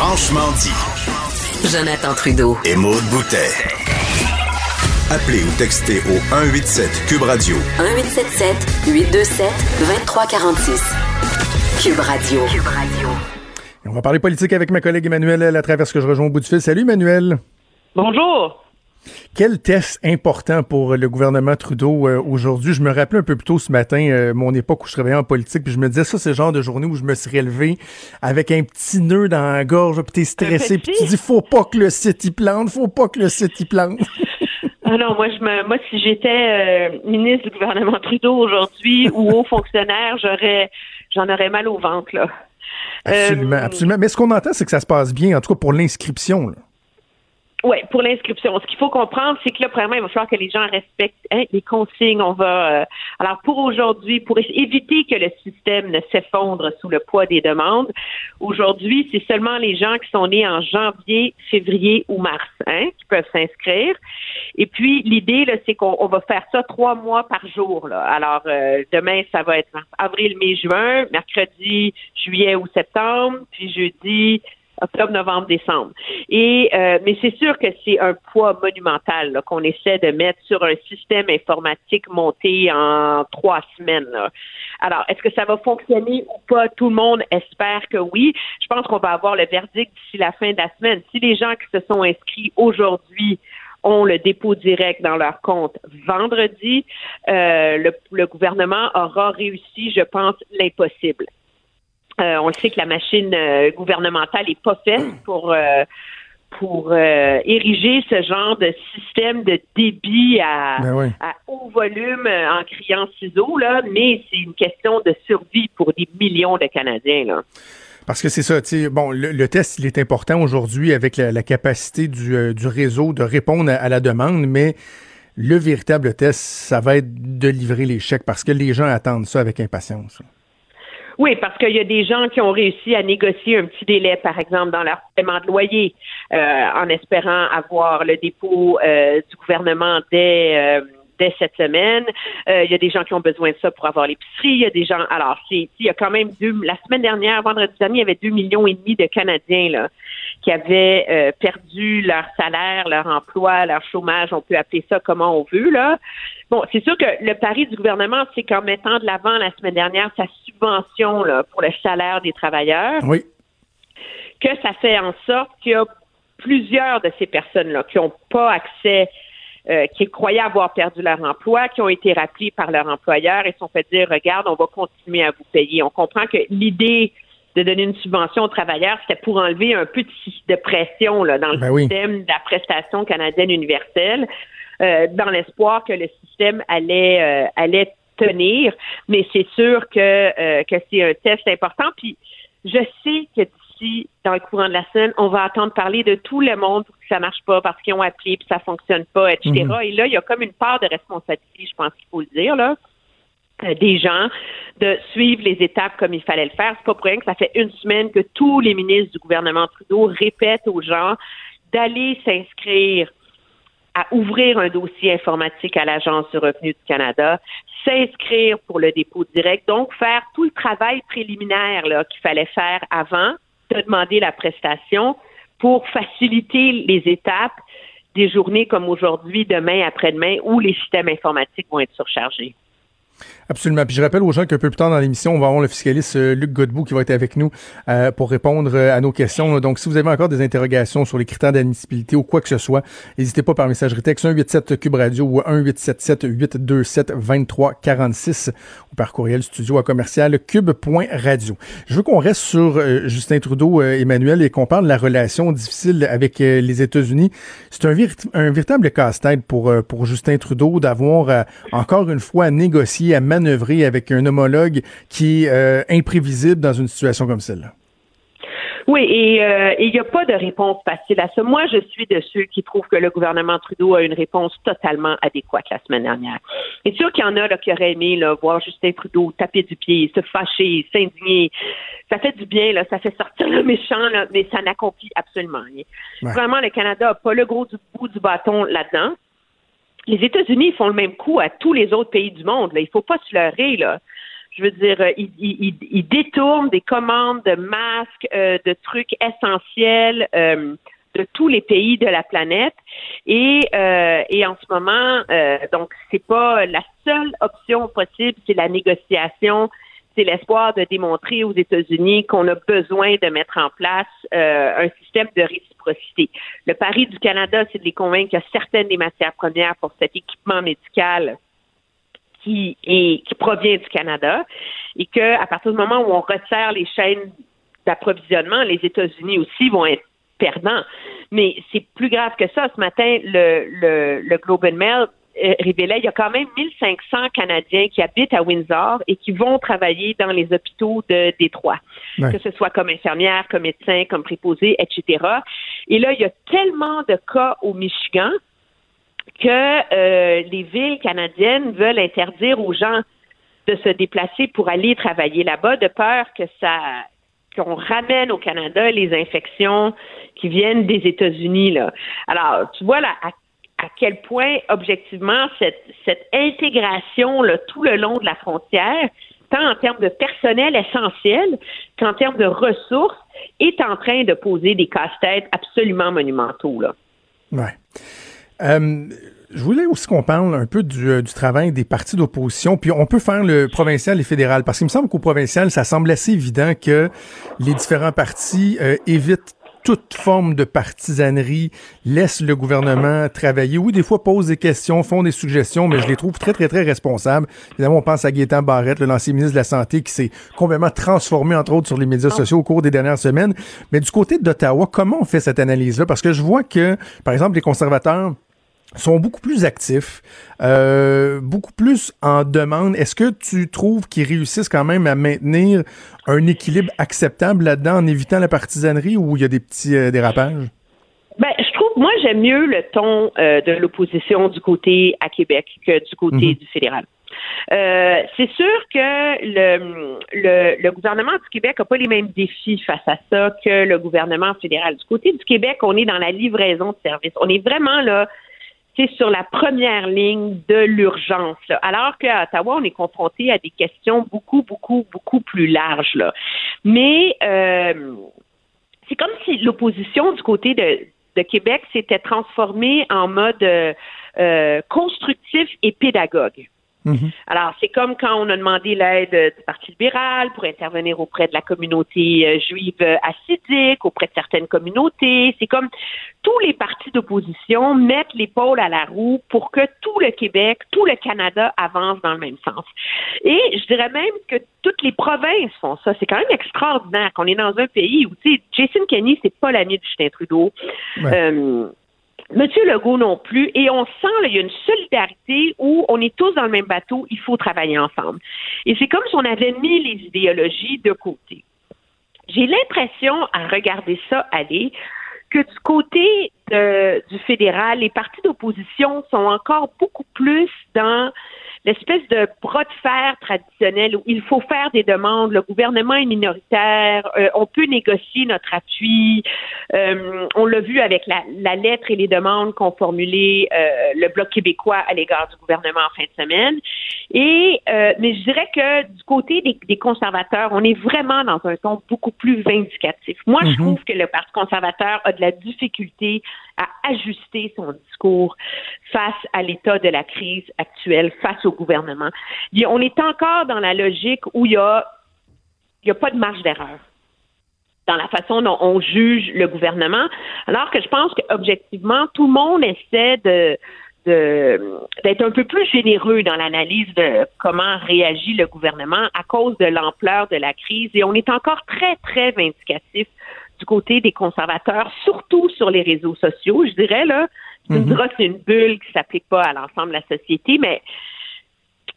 Franchement dit. Jonathan Trudeau. Et Maude Boutet. Appelez ou textez au 187 Cube Radio. 1877 827 2346. Cube Radio. Cube Radio. On va parler politique avec ma collègue Emmanuel à travers que je rejoins au bout du fil. Salut Emmanuel. Bonjour. Quel test important pour le gouvernement Trudeau euh, aujourd'hui? Je me rappelais un peu plus tôt ce matin, euh, mon époque où je travaillais en politique, puis je me disais, ça, c'est le genre de journée où je me serais levé avec un petit nœud dans la gorge, puis t'es stressé, puis tu dis, faut pas que le site y plante, faut pas que le site y plante. Ah non, moi, je me, moi, si j'étais euh, ministre du gouvernement Trudeau aujourd'hui ou haut fonctionnaire, j'aurais, j'en aurais mal au ventre, là. Absolument, absolument. Mais ce qu'on entend, c'est que ça se passe bien, en tout cas pour l'inscription, là. Oui, pour l'inscription. Ce qu'il faut comprendre, c'est que là, premièrement, il va falloir que les gens respectent hein, les consignes. On va. euh, alors, pour aujourd'hui, pour éviter que le système ne s'effondre sous le poids des demandes, aujourd'hui, c'est seulement les gens qui sont nés en janvier, février ou mars hein, qui peuvent s'inscrire. Et puis, l'idée, là, c'est qu'on on va faire ça trois mois par jour. Là. Alors, euh, demain, ça va être avril, mai, juin, mercredi, juillet ou septembre, puis jeudi, octobre, novembre, décembre. Et euh, mais c'est sûr que c'est un poids monumental qu'on essaie de mettre sur un système informatique monté en trois semaines. là. Alors, est-ce que ça va fonctionner ou pas? Tout le monde espère que oui. Je pense qu'on va avoir le verdict d'ici la fin de la semaine. Si les gens qui se sont inscrits aujourd'hui ont le dépôt direct dans leur compte vendredi, euh, le, le gouvernement aura réussi, je pense, l'impossible. Euh, on le sait que la machine euh, gouvernementale est pas faite pour euh, pour ériger ce genre de système de débit à, Ben oui. à haut volume en criant ciseaux là, mais c'est une question de survie pour des millions de Canadiens là. Parce que c'est ça, tu sais, bon, le, le test, il est important aujourd'hui avec la, la capacité du, du réseau de répondre à, à la demande, mais le véritable test, ça va être de livrer les chèques parce que les gens attendent ça avec impatience. Oui, parce qu'il y a des gens qui ont réussi à négocier un petit délai, par exemple, dans leur paiement de loyer, euh, en espérant avoir le dépôt euh, du gouvernement dès, euh, dès cette semaine. Euh, il y a des gens qui ont besoin de ça pour avoir l'épicerie. Il y a des gens. Alors, c'est, il y a quand même deux. La semaine dernière, vendredi dernier, il y avait deux millions et demi de Canadiens là qui avaient euh, perdu leur salaire, leur emploi, leur chômage. On peut appeler ça comment on veut là. Bon, c'est sûr que le pari du gouvernement, c'est qu'en mettant de l'avant la semaine dernière sa subvention là, pour le salaire des travailleurs, Oui. que ça fait en sorte qu'il y a plusieurs de ces personnes-là qui n'ont pas accès, euh, qui croyaient avoir perdu leur emploi, qui ont été rappelés par leur employeur et se sont fait dire, regarde, on va continuer à vous payer. On comprend que l'idée de donner une subvention aux travailleurs, c'était pour enlever un peu de, pression là, dans le Ben oui. système de la prestation canadienne universelle, dans l'espoir que le système allait, euh, allait tenir. Mais c'est sûr que, euh, que c'est un test important. Puis je sais que d'ici, dans le courant de la semaine, on va entendre parler de tout le monde pour que ça marche pas, parce qu'ils ont appelé puis ça fonctionne pas, etc. Mhm. Et là, il y a comme une part de responsabilité, je pense qu'il faut le dire, là euh, des gens de suivre les étapes comme il fallait le faire. C'est pas pour rien que ça fait une semaine que tous les ministres du gouvernement Trudeau répètent aux gens d'aller s'inscrire à ouvrir un dossier informatique à l'Agence du revenu du Canada, s'inscrire pour le dépôt direct, donc faire tout le travail préliminaire qu'il fallait faire avant de demander la prestation pour faciliter les étapes des journées comme aujourd'hui, demain, après-demain, où les systèmes informatiques vont être surchargés. Absolument. Puis je rappelle aux gens qu'un peu plus tard dans l'émission, on va avoir le fiscaliste euh, Luc Godbout qui va être avec nous euh, pour répondre euh, à nos questions. Donc, si vous avez encore des interrogations sur les critères d'admissibilité ou quoi que ce soit, n'hésitez pas par messagerie texte 187 Cube Radio ou 1877 827 2346 ou par courriel studio à commercial cube.radio. Je veux qu'on reste sur euh, Justin Trudeau, Emmanuel, et qu'on parle de la relation difficile avec les États-Unis. C'est un, un véritable casse-tête pour, pour Justin Trudeau d'avoir encore une fois à à manœuvrer avec un homologue qui est euh, imprévisible dans une situation comme celle-là. Oui, et euh, il n'y a pas de réponse facile à ça. Moi, je suis de ceux qui trouvent que le gouvernement Trudeau a une réponse totalement adéquate la semaine dernière. C'est sûr qu'il y en a là, qui auraient aimé là, voir Justin Trudeau taper du pied, se fâcher, s'indigner. Ça fait du bien, là, ça fait sortir le méchant, là, mais ça n'accomplit absolument rien. Ouais. Vraiment, le Canada n'a pas le gros du bout du bâton là-dedans. Les États-Unis font le même coup à tous les autres pays du monde. Là. Il faut pas se leurrer. Là. Je veux dire, euh, ils, détournent des commandes de masques, euh, de trucs essentiels euh, de tous les pays de la planète. Et, euh, et en ce moment, donc, c'est pas la seule option possible, c'est la négociation c'est l'espoir de démontrer aux États-Unis qu'on a besoin de mettre en place euh, un système de réciprocité. Le pari du Canada, c'est de les convaincre qu'il y a certaines des matières premières pour cet équipement médical qui, est, qui provient du Canada et que à partir du moment où on resserre les chaînes d'approvisionnement, les États-Unis aussi vont être perdants. Mais c'est plus grave que ça. Ce matin, le, le, le Globe and Mail euh, révélait il y a quand même 1500 Canadiens qui habitent à Windsor et qui vont travailler dans les hôpitaux de Détroit, Ouais. que ce soit comme infirmière, comme médecin, comme préposé, etc. Et là, il y a tellement de cas au Michigan que euh, les villes canadiennes veulent interdire aux gens de se déplacer pour aller travailler là-bas, de peur que ça qu'on ramène au Canada les infections qui viennent des États-Unis. Là. Alors, tu vois là, à, à quel point, objectivement, cette, cette intégration là, tout le long de la frontière, tant en termes de personnel essentiel qu'en termes de ressources, est en train de poser des casse-têtes absolument monumentaux. Là. Ouais. Euh, je voulais aussi qu'on parle un peu du, euh, du travail des partis d'opposition, puis on peut faire le provincial et fédéral, parce qu'il me semble qu'au provincial, ça semble assez évident que les différents partis euh, évitent toute forme de partisanerie, laissent le gouvernement travailler. Oui, des fois posent des questions, font des suggestions, mais je les trouve très, très, très responsables. Évidemment, on pense à Gaétan Barrette, le l'ancien ministre de la Santé, qui s'est complètement transformé, entre autres, sur les médias sociaux au cours des dernières semaines. Mais du côté d'Ottawa, comment on fait cette analyse-là? Parce que je vois que, par exemple, les conservateurs sont beaucoup plus actifs, euh, beaucoup plus en demande. Est-ce que tu trouves qu'ils réussissent quand même à maintenir un équilibre acceptable là-dedans en évitant la partisanerie ou il y a des petits euh, dérapages? Ben, je trouve, moi, j'aime mieux le ton euh, de l'opposition du côté à Québec que du côté Mhm. du fédéral. Euh, c'est sûr que le, le, le gouvernement du Québec n'a pas les mêmes défis face à ça que le gouvernement fédéral. Du côté du Québec, on est dans la livraison de services. On est vraiment là, c'est sur la première ligne de l'urgence. Alors qu'à Ottawa, on est confronté à des questions beaucoup, beaucoup, beaucoup plus larges. Mais euh, c'est comme si l'opposition du côté de, de Québec s'était transformée en mode euh, euh, constructif et pédagogue. Alors, c'est comme quand on a demandé l'aide euh, du Parti libéral pour intervenir auprès de la communauté euh, juive euh, assidique, auprès de certaines communautés. C'est comme tous les partis d'opposition mettent l'épaule à la roue pour que tout le Québec, tout le Canada avance dans le même sens. Et je dirais même que toutes les provinces font ça. C'est quand même extraordinaire qu'on est dans un pays où, tu sais, Jason Kenney, c'est pas l'ami de Justin Trudeau. Euh, Monsieur Legault non plus. Et on sent, là, il y a une solidarité où on est tous dans le même bateau, il faut travailler ensemble. Et c'est comme si on avait mis les idéologies de côté. J'ai l'impression, à regarder ça aller, que du côté de- du fédéral, les partis d'opposition sont encore beaucoup plus dans l'espèce de bras de fer traditionnel où il faut faire des demandes, le gouvernement est minoritaire, euh, on peut négocier notre appui. Euh, on l'a vu avec la, la lettre et les demandes qu'ont formulées euh, le Bloc québécois à l'égard du gouvernement en fin de semaine. Et euh, mais je dirais que du côté des, des conservateurs, on est vraiment dans un ton beaucoup plus vindicatif. Moi, je Mhm. trouve que le Parti conservateur a de la difficulté à ajuster son discours face à l'état de la crise actuelle, face au gouvernement. On est encore dans la logique où il y a, pas de marge d'erreur dans la façon dont on juge le gouvernement, alors que je pense qu'objectivement, tout le monde essaie d'être un peu plus généreux dans l'analyse de comment réagit le gouvernement à cause de l'ampleur de la crise. Et on est encore très, très vindicatif du côté des conservateurs, surtout sur les réseaux sociaux. Je dirais, là, tu me Mhm. diras que c'est une bulle qui s'applique pas à l'ensemble de la société, mais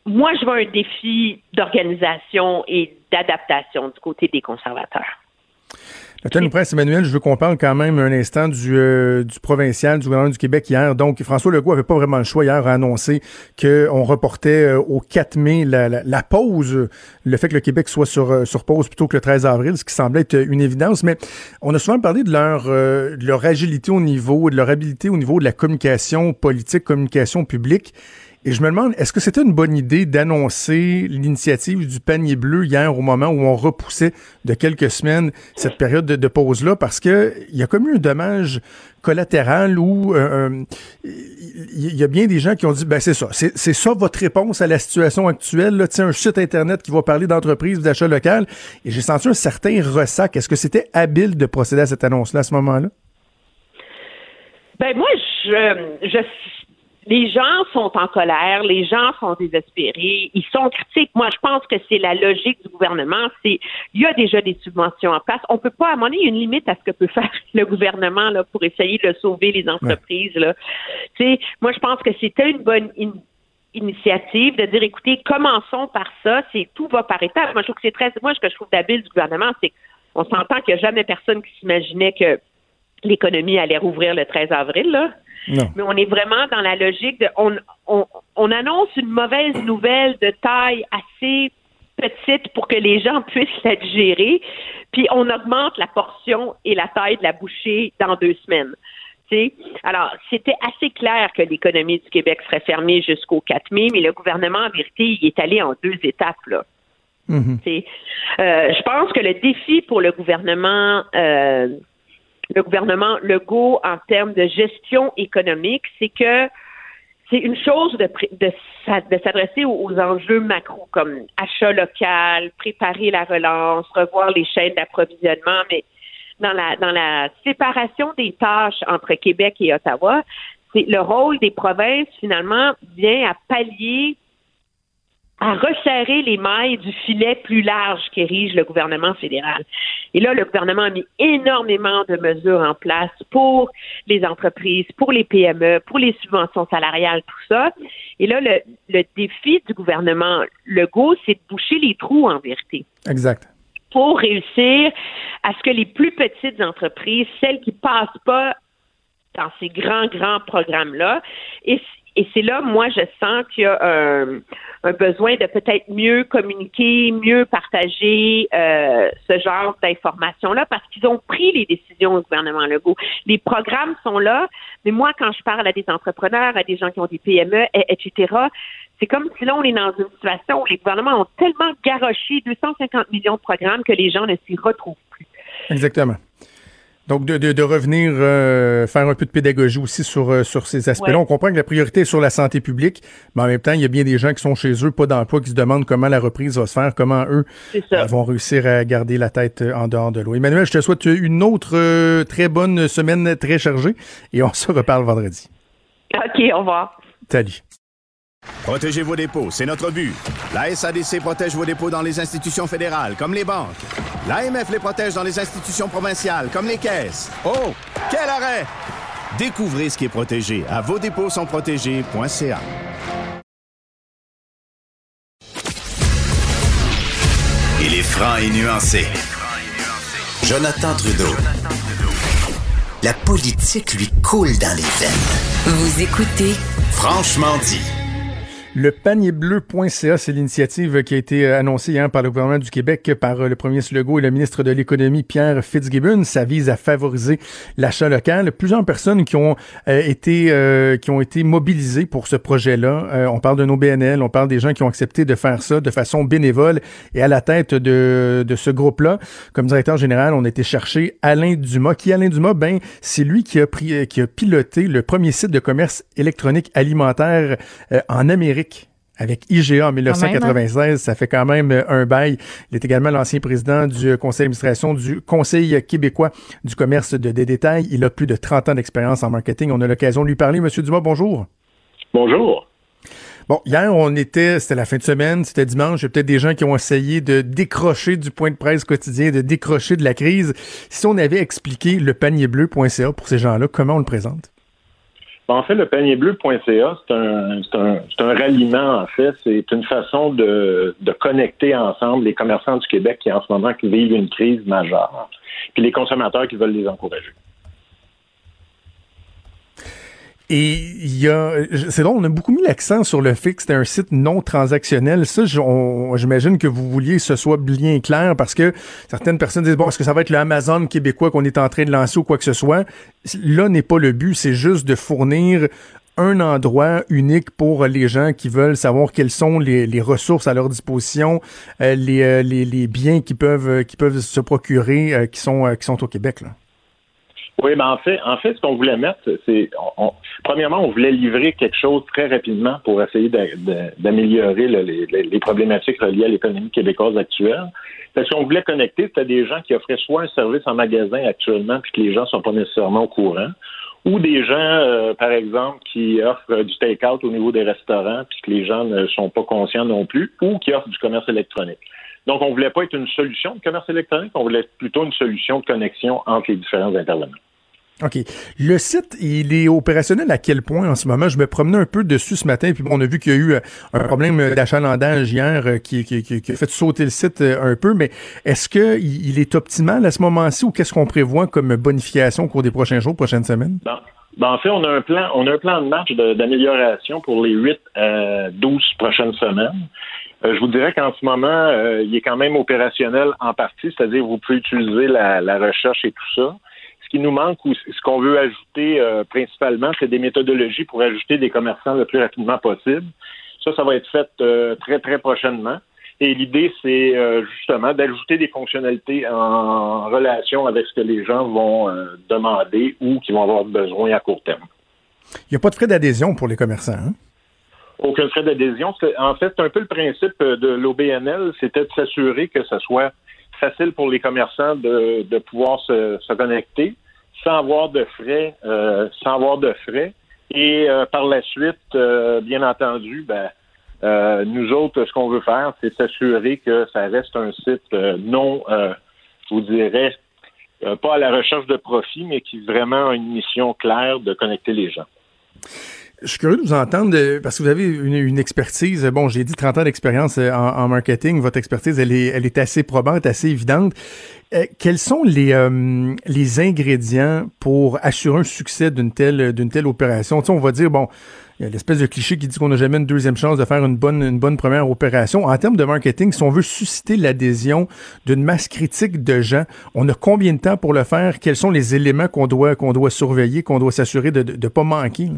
moi, je vois un défi d'organisation et d'adaptation du côté des conservateurs. Lieutenant Prince Emmanuel, je veux qu'on parle quand même un instant du, euh, du provincial, du gouvernement du Québec hier. Donc, François Legault avait pas vraiment le choix hier à annoncer qu'on reportait euh, au 4 mai la, la, la pause, le fait que le Québec soit sur, euh, sur pause plutôt que le 13 avril, ce qui semblait être une évidence. Mais on a souvent parlé de leur, euh, de leur agilité au niveau, de leur habilité au niveau de la communication politique, communication publique. Et je me demande, est-ce que c'était une bonne idée d'annoncer l'initiative du panier bleu hier au moment où on repoussait de quelques semaines cette période de, pause-là? Parce que il y a comme eu un dommage collatéral où euh, il y a bien des gens qui ont dit, ben c'est ça, c'est ça votre réponse à la situation actuelle, là, un site Internet qui va parler d'entreprise, d'achat local. Et j'ai senti un certain ressac. Est-ce que c'était habile de procéder à cette annonce-là à ce moment-là? Ben moi, je, je les gens sont en colère, les gens sont désespérés, ils sont critiques. Moi, je pense que c'est la logique du gouvernement. C'est il y a déjà des subventions en place. On peut pas, à mon avis, une limite à ce que peut faire le gouvernement là pour essayer de sauver les entreprises. Là. Tu moi, je pense que c'était une bonne initiative de dire, écoutez, commençons par ça. C'est tout va par étapes. Moi, je trouve que c'est très. Moi, ce que je trouve d'habile du gouvernement, c'est qu'on s'entend qu'il n'y a jamais personne qui s'imaginait que l'économie allait rouvrir le 13 avril. Là. Mais on est vraiment dans la logique de on, on, on annonce une mauvaise nouvelle de taille assez petite pour que les gens puissent la digérer, puis on augmente la portion et la taille de la bouchée dans deux semaines. Alors, c'était assez clair que l'économie du Québec serait fermée jusqu'au 4 mai, mais le gouvernement, en vérité, il est allé en deux étapes. Là. Mm-hmm. Euh, je pense que le défi pour le gouvernement euh, le gouvernement Legault en termes de gestion économique, c'est que c'est une chose de, de, s'adresser aux, enjeux macro comme achat local, préparer la relance, revoir les chaînes d'approvisionnement, mais dans la dans la séparation des tâches entre Québec et Ottawa, c'est le rôle des provinces finalement vient à pallier à resserrer les mailles du filet plus large qu'érige le gouvernement fédéral. Et là, le gouvernement a mis énormément de mesures en place pour les entreprises, pour les PME, pour les subventions salariales, tout ça. Et là, le, le défi du gouvernement Legault, c'est de boucher les trous en vérité. Exact. Pour réussir à ce que les plus petites entreprises, celles qui passent pas dans ces grands, grands programmes-là, et et c'est là, moi, je sens qu'il y a un, besoin de peut-être mieux communiquer, mieux partager euh, ce genre d'informations-là, parce qu'ils ont pris les décisions au gouvernement Legault. Les programmes sont là, mais moi, quand je parle à des entrepreneurs, à des gens qui ont des PME, etc., c'est comme si là, on est dans une situation où les gouvernements ont tellement garoché 250 millions de programmes que les gens ne s'y retrouvent plus. Exactement. Donc, de, de, revenir euh, faire un peu de pédagogie aussi sur, euh, sur ces aspects-là. On comprend que la priorité est sur la santé publique, mais en même temps, il y a bien des gens qui sont chez eux, pas d'emploi, qui se demandent comment la reprise va se faire, comment eux euh, vont réussir à garder la tête en dehors de l'eau. Emmanuel, je te souhaite une autre très bonne semaine très chargée et on se reparle vendredi. OK, au revoir. Salut. Protégez vos dépôts, c'est notre but. La SADC protège vos dépôts dans les institutions fédérales, comme les banques. L'AMF les protège dans les institutions provinciales, comme les caisses. Oh, quel arrêt! Découvrez ce qui est protégé à vos dépôts sont protégés.ca. Il est franc et nuancé. Jonathan Trudeau. La politique lui coule dans les veines. Vous écoutez Franchement dit. Le panier bleu.ca, c'est l'initiative qui a été euh, annoncée hier par le gouvernement du Québec par euh, le premier Legault et le ministre de l'Économie, Pierre Fitzgibbon. Ça vise à favoriser l'achat local. Plusieurs personnes qui ont euh, été qui ont été mobilisées pour ce projet-là. on parle de nos BNL, on parle des gens qui ont accepté de faire ça de façon bénévole. Et à la tête de, de ce groupe-là, comme directeur général, on a été chercher Alain Dumas. Qui Alain Dumas? Ben, c'est lui qui a, pris, qui a piloté le premier site de commerce électronique alimentaire en Amérique avec IGA en 1996. Hein? Ça fait quand même euh, un bail. Il est également l'ancien président du conseil d'administration du Conseil québécois du commerce de, des détails. Il a plus de 30 ans d'expérience en marketing. On a l'occasion de lui parler. Monsieur Dumas, bonjour. Bonjour. Bon, hier, on était, c'était la fin de semaine, c'était dimanche. Il y a peut-être des gens qui ont essayé de décrocher du point de presse quotidien, de décrocher de la crise. Si on avait expliqué le panier bleu.ca pour ces gens-là, comment on le présente? En fait, le panier bleu.ca, c'est un, un, un, ralliement, en fait. C'est une façon de, de, connecter ensemble les commerçants du Québec qui, en ce moment, vivent une crise majeure, puis les consommateurs qui veulent les encourager. Et il y a, c'est long, on a beaucoup mis l'accent sur le fait que c'était un site non transactionnel. Ça, j'imagine que vous vouliez que ce soit bien clair parce que certaines personnes disent, bon, est-ce que ça va être le Amazon québécois qu'on est en train de lancer ou quoi que ce soit? Là n'est pas le but, c'est juste de fournir un endroit unique pour les gens qui veulent savoir quelles sont les, ressources à leur disposition, euh, les, euh, les, biens qui peuvent, peuvent se procurer, euh, qui, sont, au Québec. Oui, mais en fait, en fait, ce qu'on voulait mettre, c'est, on, premièrement, on voulait livrer quelque chose très rapidement pour essayer d'améliorer les, problématiques reliées à l'économie québécoise actuelle. Parce qu'on voulait connecter, c'était des gens qui offraient soit un service en magasin actuellement, puis que les gens sont pas nécessairement au courant, ou des gens, euh, par exemple, qui offrent du take-out au niveau des restaurants, puis que les gens ne sont pas conscients non plus, ou qui offrent du commerce électronique. Donc, on voulait pas être une solution de commerce électronique, on voulait plutôt une solution de connexion entre les différents intervenants. OK. Le site, il est opérationnel à quel point en ce moment? Je me promenais un peu dessus ce matin, puis on a vu qu'il y a eu euh, un problème d'achalandage hier euh, qui, a fait sauter le site euh, un peu, mais est-ce qu'il il est optimal à ce moment-ci ou qu'est-ce qu'on prévoit comme bonification au cours des prochains jours, prochaines semaines? Ben, en fait, on a un plan, on a un plan de marche d'amélioration pour les 8 à 12 prochaines semaines. je vous dirais qu'en ce moment, il est quand même opérationnel en partie, c'est-à-dire vous pouvez utiliser la, la recherche et tout ça qui nous manque ou ce qu'on veut ajouter euh, principalement, c'est des méthodologies pour ajouter des commerçants le plus rapidement possible. Ça, ça va être fait euh, très, très prochainement. Et l'idée, c'est euh, justement d'ajouter des fonctionnalités en relation avec ce que les gens vont demander ou qui vont avoir besoin à court terme. Il n'y a pas de frais d'adhésion pour les commerçants, hein? Aucun frais d'adhésion. En fait, un peu le principe de l'OBNL, c'était de s'assurer que ce soit facile pour les commerçants de, pouvoir se, connecter sans avoir de frais, euh, sans avoir de frais. Et euh, par la suite, euh, bien entendu, ben, nous autres, ce qu'on veut faire, c'est s'assurer que ça reste un site non, je vous dirais, pas à la recherche de profit, mais qui vraiment a une mission claire de connecter les gens. Je suis curieux de vous entendre parce que vous avez une, expertise. Bon, j'ai dit 30 ans d'expérience en, en, marketing. Votre expertise, elle est, elle est assez probante, assez évidente. Euh, quels sont les, euh, les ingrédients pour assurer un succès d'une telle, d'une telle opération? Tu on va dire, bon, il y a l'espèce de cliché qui dit qu'on n'a jamais une deuxième chance de faire une bonne, une bonne première opération. En termes de marketing, si on veut susciter l'adhésion d'une masse critique de gens, on a combien de temps pour le faire? Quels sont les éléments qu'on doit, qu'on doit surveiller, qu'on doit s'assurer de ne pas manquer?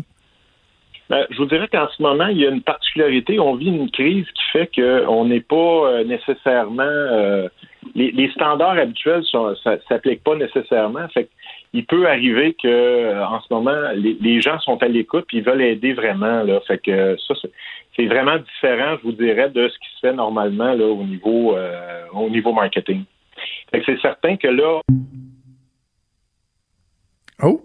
Ben, je vous dirais qu'en ce moment, il y a une particularité. On vit une crise qui fait qu'on n'est pas euh, nécessairement les, standards habituels ne s'appliquent pas nécessairement. Fait il peut arriver que euh, en ce moment, les, gens sont à l'écoute et ils veulent aider vraiment. Fait que ça, c'est vraiment différent, je vous dirais, de ce qui se fait normalement au niveau euh, au niveau marketing. c'est certain que là. Oh!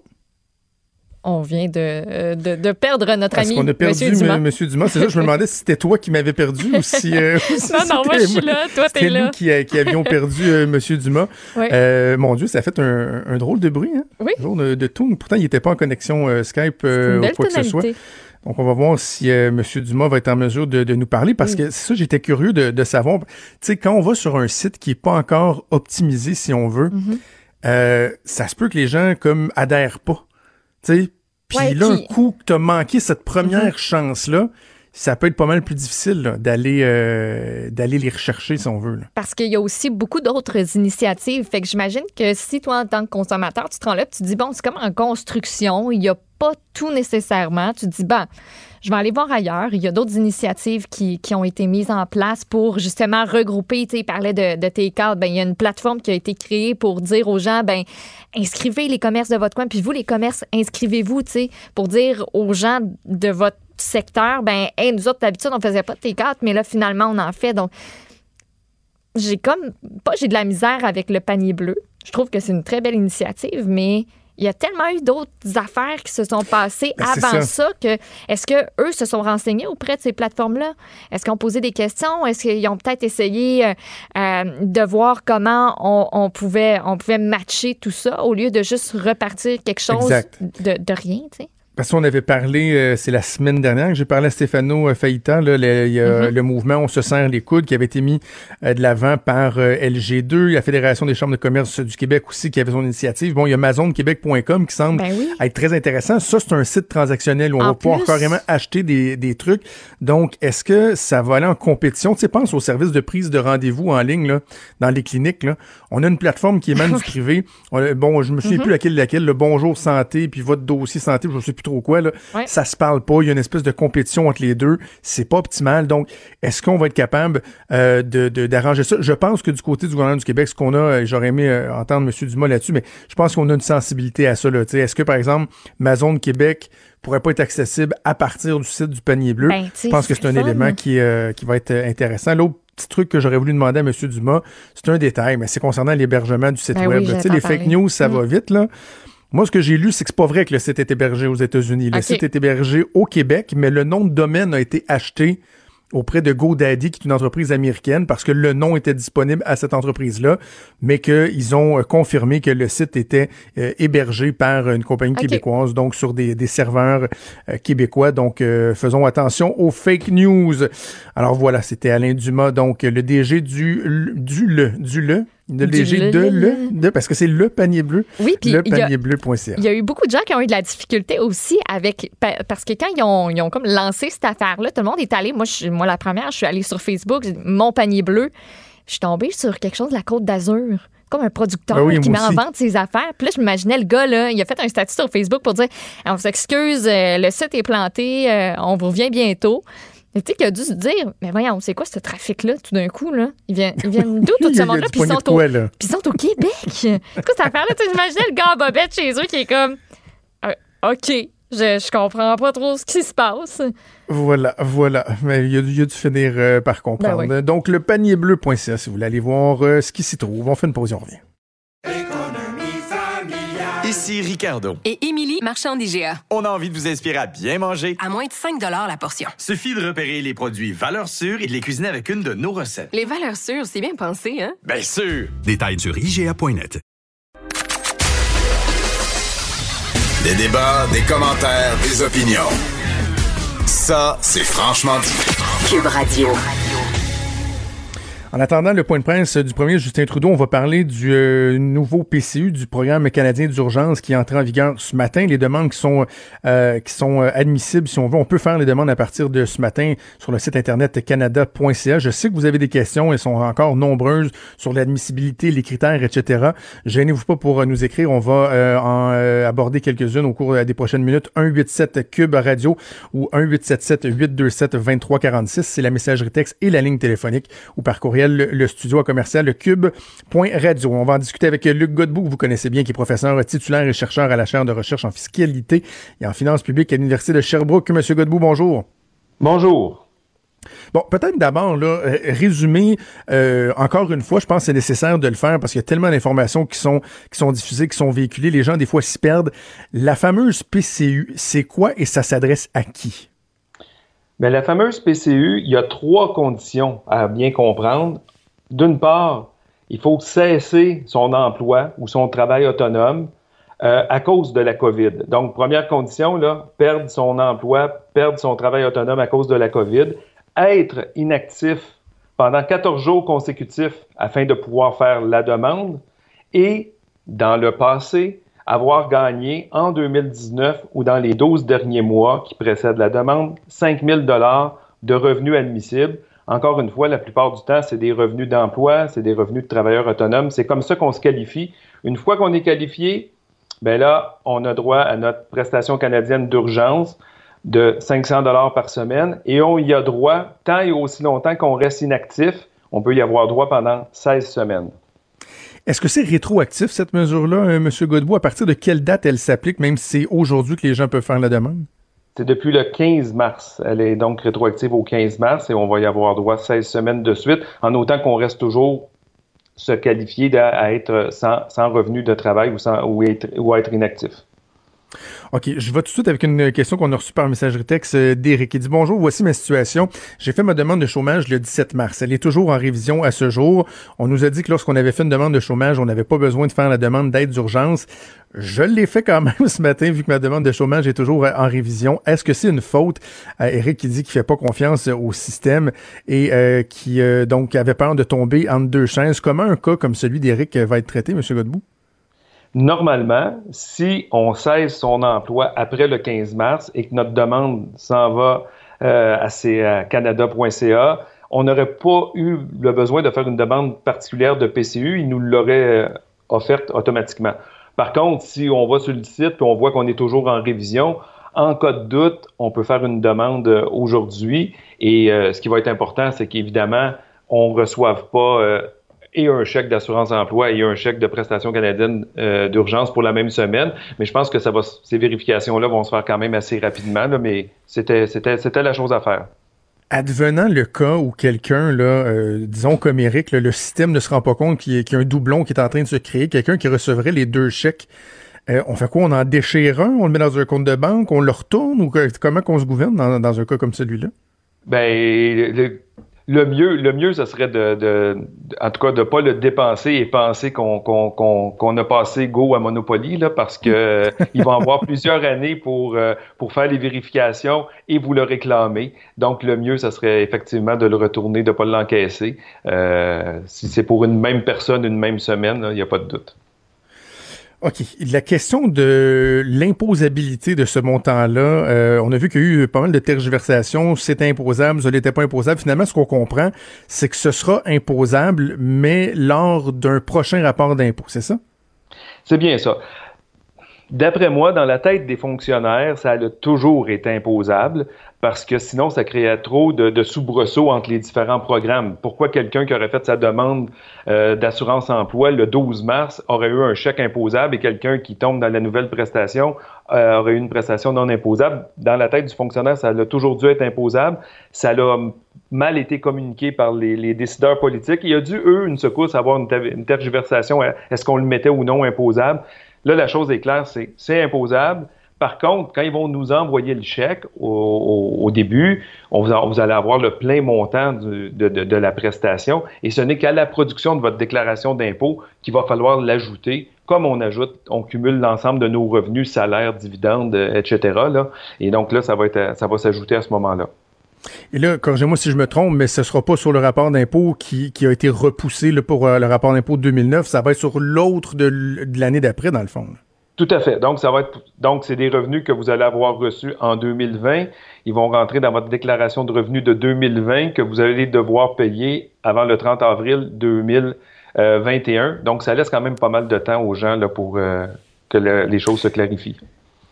On vient de, de, de perdre notre ami. On a perdu M. Dumas. Monsieur Dumas. C'est ça, je me demandais si c'était toi qui m'avais perdu ou si. Euh, non, non, moi, je suis là. Toi, t'es là. nous qui, qui avions perdu euh, M. Dumas. Euh, mon Dieu, ça a fait un, un drôle de bruit. Hein? Oui. Un drôle de, de Pourtant, il n'était pas en connexion euh, Skype ou quoi que ce soit. Donc, on va voir si M. Dumas va être en mesure de, de nous parler parce que c'est ça, j'étais curieux de, de savoir. Tu sais, quand on va sur un site qui n'est pas encore optimisé, si on veut, mm-hmm. ça se peut que les gens comme adhèrent pas. Tu sais, puis là, un coup que t'as manqué cette première mm-hmm. chance-là, ça peut être pas mal plus difficile d'aller euh, d'aller les rechercher si on veut. Parce qu'il y a aussi beaucoup d'autres initiatives. Fait que j'imagine que si toi, en tant que consommateur, tu te rends là, tu te dis, bon, c'est comme en construction, il n'y a pas tout nécessairement. Tu dis, ben, je vais aller voir ailleurs. Il y a d'autres initiatives qui, qui, ont été mises en place pour justement regrouper. Tu sais, de, de Take-Out. Ben, il y a une plateforme qui a été créée pour dire aux gens, ben, inscrivez les commerces de votre coin. Puis vous, les commerces, inscrivez-vous, tu sais, pour dire aux gens de votre secteur, ben, hey, nous autres, d'habitude, on faisait pas de Take-Out, mais là, finalement, on en fait. Donc, j'ai comme, pas j'ai de la misère avec le panier bleu. Je trouve que c'est une très belle initiative, mais il y a tellement eu d'autres affaires qui se sont passées ben, avant ça. que est-ce que eux se sont renseignés auprès de ces plateformes-là? Est-ce qu'ils ont posé des questions? Est-ce qu'ils ont peut-être essayé euh, euh, de voir comment on, pouvait on pouvait matcher tout ça au lieu de juste repartir quelque chose de, de rien, tu sais? Parce qu'on avait parlé, euh, c'est la semaine dernière que j'ai parlé à Stéphano euh, Faïta, là, le, il y a mm-hmm. le mouvement On se serre les coudes qui avait été mis euh, de l'avant par LG2, la Fédération des chambres de commerce du Québec aussi qui avait son initiative. Bon, il y a AmazonQuébec.com qui semble ben être très intéressant. Ça, c'est un site transactionnel où on va pouvoir carrément acheter des, des trucs. Donc, est-ce que ça va aller en compétition? Tu sais, pense au service de prise de rendez-vous en ligne là, dans les cliniques. Là. On a une plateforme qui émane du privé. bon, je me souviens mm-hmm. plus laquelle, laquelle, le Bonjour Santé, puis votre dossier santé, je ne sais plus trop quoi, là, ça se parle pas. Il y a une espèce de compétition entre les deux. C'est pas optimal. Donc, est-ce qu'on va être capable euh, de d'arranger ça? Je pense que du côté du gouvernement du Québec, ce qu'on a, j'aurais aimé euh, entendre M. Dumas là-dessus, mais je pense qu'on a une sensibilité à ça. Est-ce que, par exemple, ma zone Québec pourrait pas être accessible à partir du site du panier bleu? Ben, je pense que c'est un élément qui, euh, qui va être intéressant. L'autre petit truc que j'aurais voulu demander à M. Dumas, c'est un détail, mais c'est concernant l'hébergement du site Ben web. oui, Tu sais, les fake news, ça Mm. va vite, là. Moi, ce que j'ai lu, c'est que c'est pas vrai que le site est hébergé aux États-Unis. Le site est hébergé au Québec, mais le nom de domaine a été acheté auprès de GoDaddy, qui est une entreprise américaine, parce que le nom était disponible à cette entreprise-là, mais qu'ils ont euh, confirmé que le site était euh, hébergé par une compagnie québécoise, donc sur des, des serveurs euh, québécois. Donc, euh, faisons attention aux fake news. Alors voilà, c'était Alain Dumas, donc le DG du, du le, du le, le le, de le, de, parce que c'est le panier bleu. Oui, puis le il y a- panierbleu.ca. Il y a eu beaucoup de gens qui ont eu de la difficulté aussi avec. pa- Parce que quand ils ont, ils ont comme lancé cette affaire-là, tout le monde est allé. Moi, je, moi la première, je suis allée sur Facebook, mon panier bleu. Je suis tombée sur quelque chose de la Côte d'Azur. Comme un producteur Ah oui, qui met en vente ses affaires. Puis là, je m'imaginais le gars, là, il a fait un statut sur Facebook pour dire On s'excuse, euh, le site est planté, euh, on vous revient bientôt. Mais tu sais, qu'il a dû se dire Mais voyons, c'est quoi ce trafic-là, tout d'un coup, là? Ils viennent, ils viennent d'où, tout ce monde-là? Puis ils sont, au, quoi, là? puis ils sont au Québec. C'est quoi cette affaire-là Tu sais, J'imaginais le gars en bobette chez eux qui est comme euh, OK, je, je comprends pas trop ce qui se passe. Voilà, voilà. Mais il y a, il y a dû finir euh, par comprendre. Ben oui. Donc, le panierbleu.ca, si vous voulez aller voir euh, ce qui s'y trouve. On fait une pause et on revient. Ici Ricardo. Et Émilie, marchand d'IGA. On a envie de vous inspirer à bien manger. À moins de 5 la portion. Suffit de repérer les produits valeurs sûres et de les cuisiner avec une de nos recettes. Les valeurs sûres, c'est bien pensé, hein? Bien sûr! Détails sur IGA.net. Des débats, des commentaires, des opinions. Ça, c'est franchement dit. Cube Radio. En attendant le point de presse du premier Justin Trudeau, on va parler du euh, nouveau PCU, du programme canadien d'urgence qui est entré en vigueur ce matin. Les demandes qui sont euh, qui sont euh, admissibles, si on veut, on peut faire les demandes à partir de ce matin sur le site internet canada.ca. Je sais que vous avez des questions, elles sont encore nombreuses sur l'admissibilité, les critères, etc. Gênez-vous pas pour euh, nous écrire. On va euh, en euh, aborder quelques-unes au cours des prochaines minutes. 187 Cube Radio ou 1877 827 2346, c'est la messagerie texte et la ligne téléphonique ou par courriel le, le studio à commercial le cube.radio. On va en discuter avec Luc Godbout, que vous connaissez bien, qui est professeur titulaire et chercheur à la chaire de recherche en fiscalité et en finances publiques à l'Université de Sherbrooke. Monsieur Godbout, bonjour. Bonjour. Bon, peut-être d'abord, là, euh, résumer, euh, encore une fois, je pense que c'est nécessaire de le faire parce qu'il y a tellement d'informations qui sont, qui sont diffusées, qui sont véhiculées, les gens, des fois, s'y perdent. La fameuse PCU, c'est quoi et ça s'adresse à qui? Bien, la fameuse PCU, il y a trois conditions à bien comprendre. D'une part, il faut cesser son emploi ou son travail autonome euh, à cause de la COVID. Donc, première condition, là, perdre son emploi, perdre son travail autonome à cause de la COVID, être inactif pendant 14 jours consécutifs afin de pouvoir faire la demande et, dans le passé, avoir gagné en 2019 ou dans les 12 derniers mois qui précèdent la demande 5 000 de revenus admissibles. Encore une fois, la plupart du temps, c'est des revenus d'emploi, c'est des revenus de travailleurs autonomes. C'est comme ça qu'on se qualifie. Une fois qu'on est qualifié, ben là, on a droit à notre prestation canadienne d'urgence de 500 dollars par semaine et on y a droit tant et aussi longtemps qu'on reste inactif. On peut y avoir droit pendant 16 semaines. Est-ce que c'est rétroactif, cette mesure-là, euh, M. Godbout? À partir de quelle date elle s'applique, même si c'est aujourd'hui que les gens peuvent faire la demande? C'est depuis le 15 mars. Elle est donc rétroactive au 15 mars et on va y avoir droit 16 semaines de suite, en autant qu'on reste toujours se qualifier à, à être sans, sans, revenu de travail ou, sans, ou, être, ou à être inactif. OK, je vais tout de suite avec une question qu'on a reçue par messagerie texte euh, d'Éric. Il dit Bonjour, voici ma situation. J'ai fait ma demande de chômage le 17 mars. Elle est toujours en révision à ce jour. On nous a dit que lorsqu'on avait fait une demande de chômage, on n'avait pas besoin de faire la demande d'aide d'urgence. Je l'ai fait quand même ce matin, vu que ma demande de chômage est toujours en révision. Est-ce que c'est une faute? Euh, Eric qui dit qu'il fait pas confiance au système et euh, qui euh, donc avait peur de tomber entre deux chaises? Comment un cas comme celui d'Éric va être traité, M. Godbout? Normalement, si on cesse son emploi après le 15 mars et que notre demande s'en va euh, à, canada.ca, on n'aurait pas eu le besoin de faire une demande particulière de PCU, il nous l'aurait euh, offerte automatiquement. Par contre, si on va sur le site et on voit qu'on est toujours en révision, En cas de doute, on peut faire une demande euh, aujourd'hui. Et euh, ce qui va être important, c'est qu'évidemment, on ne reçoive pas euh, et un chèque d'assurance emploi et un chèque de prestation canadienne euh, d'urgence pour la même semaine. Mais je pense que ça va, ces vérifications-là vont se faire quand même assez rapidement. Là, mais c'était, c'était, c'était la chose à faire. Advenant le cas où quelqu'un, là, euh, disons comme Eric, là, le système ne se rend pas compte qu'il y, a, qu'il y a un doublon qui est en train de se créer, quelqu'un qui recevrait les deux chèques, euh, on fait quoi? On en déchire un, on le met dans un compte de banque, on le retourne ou que- comment qu'on se gouverne dans, dans un cas comme celui-là? Ben, le, le mieux, le mieux, ce serait de, de- en tout cas, de pas le dépenser et penser qu'on qu'on qu'on qu'on a passé go à Monopoly, là, parce que ils vont avoir plusieurs années pour euh, pour faire les vérifications et vous le réclamer. Donc, le mieux, ce serait effectivement de le retourner, de pas l'encaisser. Euh, si c'est pour une même personne, une même semaine, il n'y a pas de doute. OK. La question de l'imposabilité de ce montant-là, euh, on a vu qu'il y a eu pas mal de tergiversations. C'est imposable, ça n'était pas imposable. Finalement, ce qu'on comprend, c'est que ce sera imposable, mais lors d'un prochain rapport d'impôt, c'est ça? C'est bien ça. D'après moi, dans la tête des fonctionnaires, ça a toujours été imposable parce que sinon, ça créait trop de, soubresauts entre les différents programmes. Pourquoi quelqu'un qui aurait fait sa demande euh, d'assurance emploi le 12 mars aurait eu un chèque imposable et quelqu'un qui tombe dans la nouvelle prestation euh, aurait eu une prestation non imposable? Dans la tête du fonctionnaire, ça a toujours dû être imposable. Ça a mal été communiqué par les, décideurs politiques. Il y a dû, eux, une secousse, avoir une, une tergiversation. Est-ce qu'on le mettait ou non imposable? Là, la chose est claire, c'est imposable. Par contre, quand ils vont nous envoyer le chèque au, début, vous, allez avoir le plein montant de, la prestation et ce n'est qu'à la production de votre déclaration d'impôt qu'il va falloir l'ajouter. Comme on ajoute, on cumule l'ensemble de nos revenus, salaires, dividendes, etc. Et donc là, ça va s'ajouter à ce moment-là. Et là, corrigez-moi si je me trompe, mais ce sera pas sur le rapport d'impôt qui, a été repoussé pour euh, le rapport d'impôt de 2009, ça va être sur l'autre de, l'année d'après, dans le fond. Tout à fait. Donc, ça va être, donc, c'est des revenus que vous allez avoir reçus en 2020. Ils vont rentrer dans votre déclaration de revenus de 2020 que vous allez devoir payer avant le 30 avril 2021. Donc, ça laisse quand même pas mal de temps aux gens pour euh, que le- les choses se clarifient.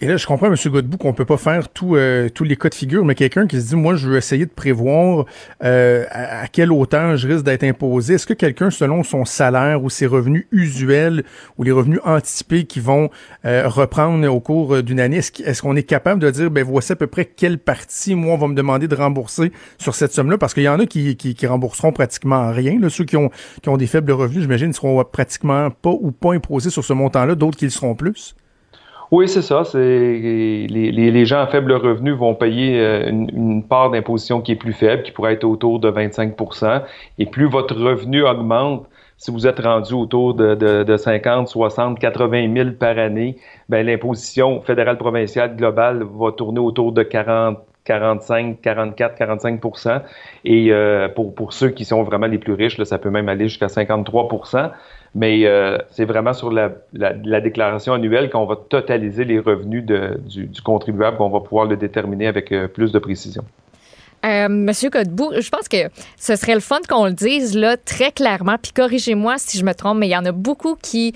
Et là, je comprends, M. Godbout, qu'on peut pas faire tout, euh, tous les cas de figure, mais quelqu'un qui se dit, moi, je veux essayer de prévoir euh, à, à quelle hauteur je risque d'être imposé. Est-ce que quelqu'un, selon son salaire ou ses revenus usuels ou les revenus anticipés qui vont euh, reprendre au cours d'une année, est-ce qu'- est-ce qu'on est capable de dire, ben voici à peu près quelle partie, moi, on va me demander de rembourser sur cette somme-là? Parce qu'il y en a qui, qui, rembourseront pratiquement rien. Là. Ceux qui ont, qui ont des faibles revenus, j'imagine, seront pratiquement pas ou pas imposés sur ce montant-là, d'autres qui le seront plus. Oui, c'est ça. Les, gens à faible revenu vont payer euh, une, une part d'imposition qui est plus faible, qui pourrait être autour de 25% Et plus votre revenu augmente, si vous êtes rendu autour de, de, de 50, 60, 80 000 par année, ben, l'imposition fédérale provinciale globale va tourner autour de 40, 45, 44, 45% Et euh, pour, pour ceux qui sont vraiment les plus riches, ça peut même aller jusqu'à 53% mais euh, c'est vraiment sur la, la, la déclaration annuelle qu'on va totaliser les revenus du, contribuable, qu'on va pouvoir le déterminer avec euh, plus de précision. Monsieur Godbout, je pense que ce serait le fun qu'on le dise là très clairement. Puis corrigez-moi si je me trompe, mais il y en a beaucoup qui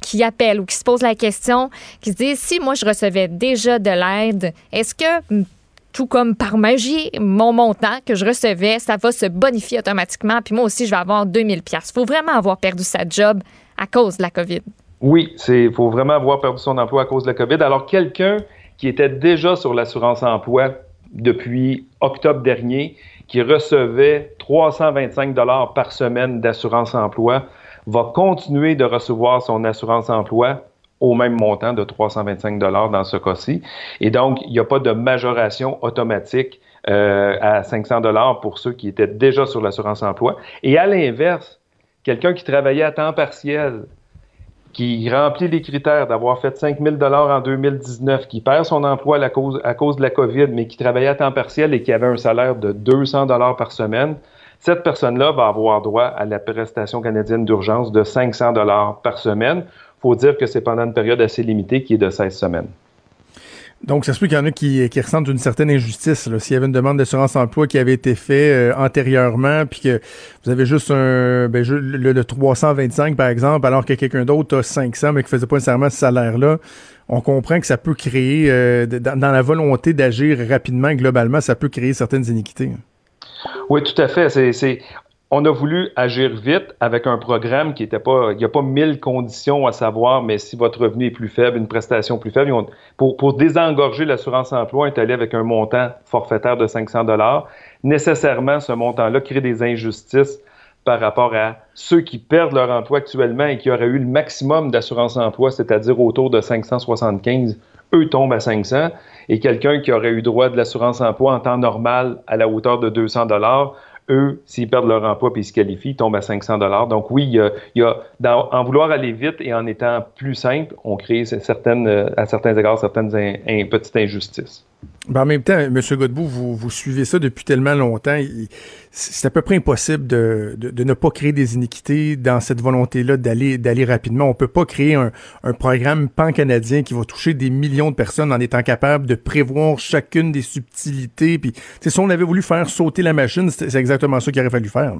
qui appellent ou qui se posent la question, qui se disent si moi je recevais déjà de l'aide, est-ce que tout comme par magie, mon montant que je recevais, ça va se bonifier automatiquement. Puis moi aussi, je vais avoir 2000 pièces. faut vraiment avoir perdu sa job à cause de la COVID. Oui, il faut vraiment avoir perdu son emploi à cause de la COVID. Alors, quelqu'un qui était déjà sur l'assurance emploi depuis octobre dernier, qui recevait 325 dollars par semaine d'assurance emploi, va continuer de recevoir son assurance emploi au même montant de 325 dollars dans ce cas-ci. Et donc, il n'y a pas de majoration automatique euh, à 500 dollars pour ceux qui étaient déjà sur l'assurance emploi. Et à l'inverse, quelqu'un qui travaillait à temps partiel, qui remplit les critères d'avoir fait 5 000 dollars en 2019, qui perd son emploi à cause, à cause de la COVID, mais qui travaillait à temps partiel et qui avait un salaire de 200 dollars par semaine, cette personne-là va avoir droit à la prestation canadienne d'urgence de 500 dollars par semaine faut dire que c'est pendant une période assez limitée qui est de 16 semaines. Donc, ça se peut qu'il y en a qui, qui ressentent une certaine injustice. S'il y avait une demande d'assurance emploi qui avait été faite euh, antérieurement, puis que vous avez juste un ben, le, le 325, par exemple, alors que quelqu'un d'autre a 500, mais qui faisait pas nécessairement ce salaire-là, on comprend que ça peut créer, euh, dans, dans la volonté d'agir rapidement globalement, ça peut créer certaines iniquités. Oui, tout à fait. C'est- on a voulu agir vite avec un programme qui était pas, il n'y a pas mille conditions à savoir, mais si votre revenu est plus faible, une prestation plus faible, pour, désengorger l'assurance emploi, on est allé avec un montant forfaitaire de 500 dollars. Nécessairement, ce montant-là crée des injustices par rapport à ceux qui perdent leur emploi actuellement et qui auraient eu le maximum d'assurance emploi, c'est-à-dire autour de 575, eux tombent à 500, et quelqu'un qui aurait eu droit de l'assurance emploi en temps normal à la hauteur de 200 dollars, eux, s'ils perdent leur emploi puis ils se qualifient, ils tombent à 500 dollars. Donc oui, il y a, en vouloir aller vite et en étant plus simple, on crée euh, à certains égards certaines in- in- petites injustices. Ben, en même temps, M. Godbout, vous, vous suivez ça depuis tellement longtemps. C'est à peu près impossible de, de, ne pas créer des iniquités dans cette volonté-là d'aller d'aller rapidement. On peut pas créer un, un programme pan-canadien qui va toucher des millions de personnes en étant capable de prévoir chacune des subtilités. Puis, si on avait voulu faire sauter la machine, c'est exactement ça qu'il aurait fallu faire.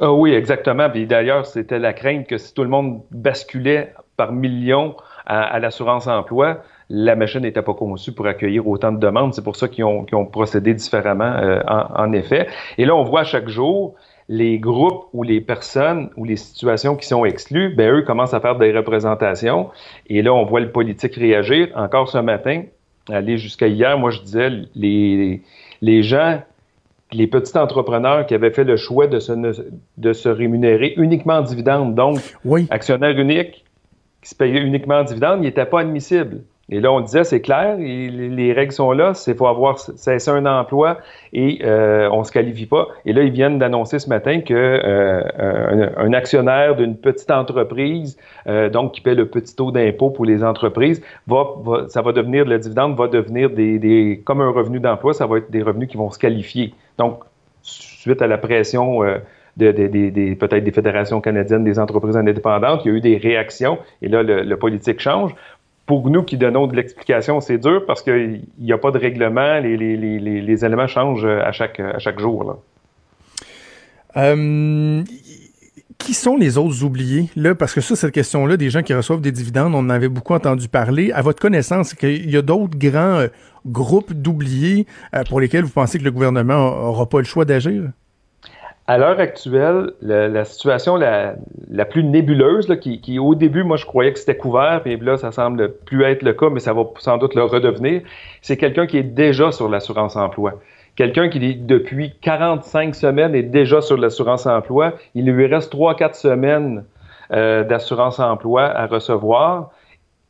Ah oui, exactement. D'ailleurs, c'était la crainte que si tout le monde basculait par millions à l'assurance emploi, la machine n'était pas conçue pour accueillir autant de demandes. C'est pour ça qu'ils ont, procédé différemment, euh, en, en effet. Et là, on voit à chaque jour les groupes ou les personnes ou les situations qui sont exclues, ben eux commencent à faire des représentations. Et là, on voit le politique réagir. Encore ce matin, aller jusqu'à hier, moi je disais, les, les gens les petits entrepreneurs qui avaient fait le choix de se, de se rémunérer uniquement en dividendes, donc actionnaire unique, qui se payait uniquement en dividendes, il n'était pas admissible. Et là, on disait, c'est clair, les les règles sont là, c'est faut avoir cessé un emploi et euh, on se qualifie pas. Et là, ils viennent d'annoncer ce matin que euh, un, actionnaire d'une petite entreprise, euh, donc qui paie le petit taux d'impôt pour les entreprises, va, va- ça va devenir, le dividende va devenir des, des comme un revenu d'emploi, ça va être des revenus qui vont se qualifier. Donc, suite à la pression euh, de, de- de- peut-être des fédérations canadiennes des entreprises indépendantes, il y a eu des réactions et là, le, le politique change. Pour nous qui donnons de l'explication, c'est dur parce qu'il n'y a pas de règlement, les, les- les- les- éléments changent à chaque, à chaque jour. là. Euh, qui sont les autres oubliés? Là, parce que ça, cette question-là, des gens qui reçoivent des dividendes, on en avait beaucoup entendu parler. À votre connaissance, qu'il y a d'autres grands euh, groupes d'oubliés euh, pour lesquels vous pensez que le gouvernement n'aura pas le choix d'agir? À l'heure actuelle, la, la situation la, la plus nébuleuse, là, qui, qui, au début, moi je croyais que c'était couvert, puis là ça semble plus être le cas, mais ça va sans doute le redevenir, c'est quelqu'un qui est déjà sur l'assurance emploi. Quelqu'un qui, depuis 45 semaines, est déjà sur l'assurance emploi. Il lui reste 3-4 semaines euh, d'assurance emploi à recevoir.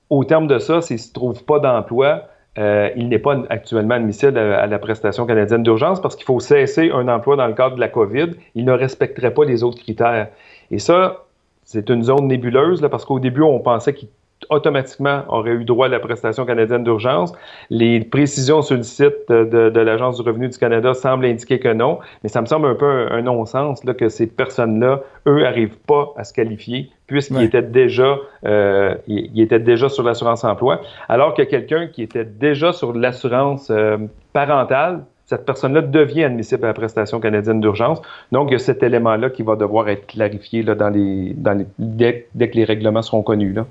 Au terme de ça, s'il ne se trouve pas d'emploi, euh, il n'est pas actuellement admissible à, la prestation canadienne d'urgence parce qu'il faut cesser un emploi dans le cadre de la COVID. Il ne respecterait pas les autres critères. Et ça, c'est une zone nébuleuse là, parce qu'au début, on pensait qu'il automatiquement aurait eu droit à la prestation canadienne d'urgence. Les précisions sur le site de, de- de l'Agence du revenu du Canada semblent indiquer que non, mais ça me semble un peu un, un non-sens là, que ces personnes-là, eux, n'arrivent pas à se qualifier puisqu'ils Ouais. étaient déjà euh, ils, ils étaient déjà sur l'assurance emploi, alors que quelqu'un qui était déjà sur l'assurance euh, parentale, cette personne-là devient admissible à la prestation canadienne d'urgence. Donc, il y a cet élément-là qui va devoir être clarifié là, dans les, dans les, dès, dès que les règlements seront connus. Là.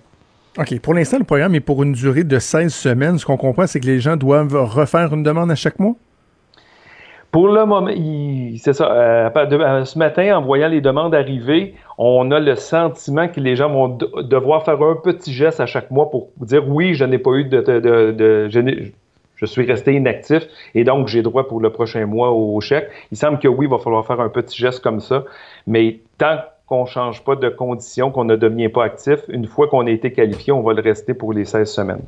OK. Pour l'instant, le programme est pour une durée de 16 semaines. Ce qu'on comprend, c'est que les gens doivent refaire une demande à chaque mois? Pour le moment, c'est ça. euh, ce matin, en voyant les demandes arriver, on a le sentiment que les gens vont de- devoir faire un petit geste à chaque mois pour dire oui, je n'ai pas eu de, je, je suis resté inactif et donc j'ai droit pour le prochain mois au chèque. Il semble que oui, il va falloir faire un petit geste comme ça, mais tant qu'on ne change pas de conditions, qu'on ne devient pas actif, une fois qu'on a été qualifié, on va le rester pour les 16 semaines.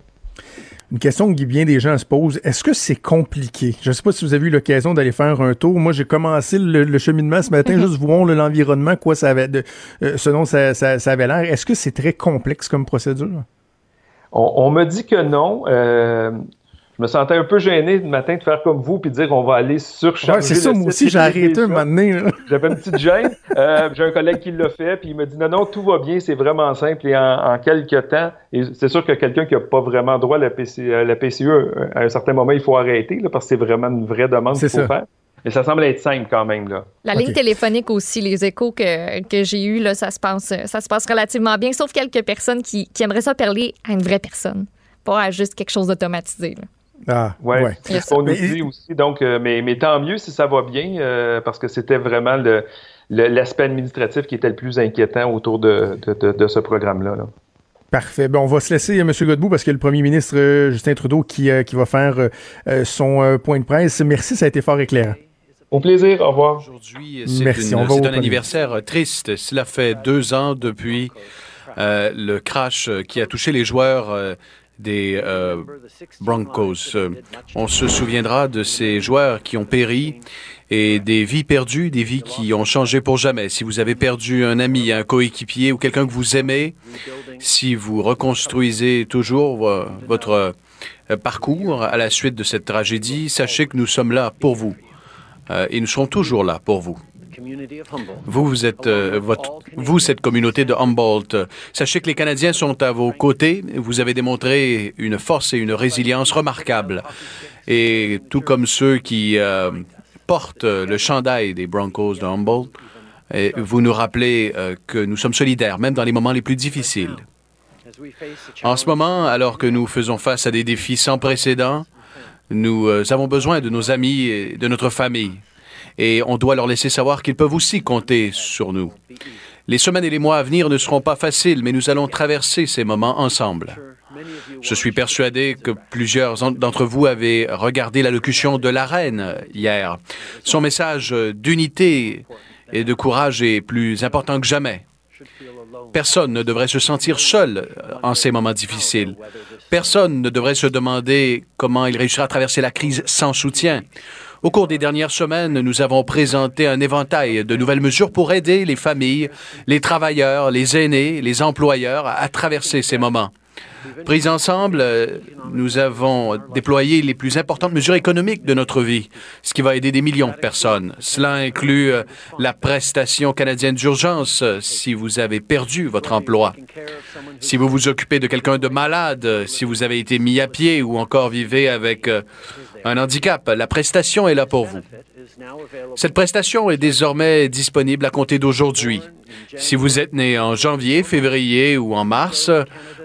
Une question que bien des gens se posent. Est-ce que c'est compliqué? Je ne sais pas si vous avez eu l'occasion d'aller faire un tour. Moi, j'ai commencé le, le cheminement ce matin, juste voir l'environnement, quoi ça avait de, euh, ce dont ça, ça- ça avait l'air. Est-ce que c'est très complexe comme procédure? On, on me dit que non. Euh, je me sentais un peu gêné le matin de faire comme vous puis de dire qu'on va aller surcharger. Ouais, c'est ça, le moi site aussi, j'ai arrêté un moment donné. J'avais une petite gêne. Euh, j'ai un collègue qui l'a fait, puis il m'a dit non, non, tout va bien, c'est vraiment simple. Et en, en quelques temps, et c'est sûr que quelqu'un qui n'a pas vraiment droit à la, PC, à la PCE, euh, à un certain moment, il faut arrêter, là, parce que c'est vraiment une vraie demande C'est qu'il faut ça. faire. Mais ça semble être simple quand même. Là. La ligne téléphonique aussi, les échos que, que j'ai eus, là, ça se passe ça se passe relativement bien, sauf quelques personnes qui, qui aimeraient ça parler à une vraie personne, pas à juste quelque chose d'automatisé. Ah, Ouais. ouais. On nous dit aussi, donc, euh, mais, mais tant mieux si ça va bien, euh, parce que c'était vraiment le- le- l'aspect administratif qui était le plus inquiétant autour de, de, de- de ce programme-là. là. Parfait. Ben, on va se laisser, euh, M. Godbout, parce que le premier ministre euh, Justin Trudeau qui, euh, qui va faire son euh, point de presse. Merci, ça a été fort éclairant. Au plaisir, au revoir. Aujourd'hui, c'est un premier. anniversaire triste. Cela fait deux ans depuis euh, le crash qui a touché les joueurs euh, des euh, Broncos. On se souviendra de ces joueurs qui ont péri et des vies perdues, des vies qui ont changé pour jamais. Si vous avez perdu un ami, un coéquipier ou quelqu'un que vous aimez, si vous reconstruisez toujours votre euh, parcours à la suite de cette tragédie, sachez que nous sommes là pour vous. Euh, et nous serons toujours là pour vous. Vous, vous êtes, euh, votre, vous, cette communauté de Humboldt, sachez que les Canadiens sont à vos côtés. Vous avez démontré une force et une résilience remarquables. Et tout comme ceux qui euh, portent le chandail des Broncos de Humboldt, vous nous rappelez euh, que nous sommes solidaires, même dans les moments les plus difficiles. En ce moment, alors que nous faisons face à des défis sans précédent, nous avons besoin de nos amis et de notre famille. Et on doit leur laisser savoir qu'ils peuvent aussi compter sur nous. Les semaines et les mois à venir ne seront pas faciles, mais nous allons traverser ces moments ensemble. Je suis persuadé que plusieurs en- d'entre vous avaient regardé l'allocution de la reine hier. Son message d'unité et de courage est plus important que jamais. Personne ne devrait se sentir seul en ces moments difficiles. Personne ne devrait se demander comment il réussira à traverser la crise sans soutien. Au cours des dernières semaines, nous avons présenté un éventail de nouvelles mesures pour aider les familles, les travailleurs, les aînés, les employeurs à traverser ces moments. Pris ensemble, euh, nous avons déployé les plus importantes mesures économiques de notre vie, ce qui va aider des millions de personnes. Cela inclut euh, la prestation canadienne d'urgence euh, si vous avez perdu votre emploi. Si vous vous occupez de quelqu'un de malade, si vous avez été mis à pied ou encore vivez avec un handicap, la prestation est là pour vous. Cette prestation est désormais disponible à compter d'aujourd'hui. Si vous êtes né en janvier, février ou en mars,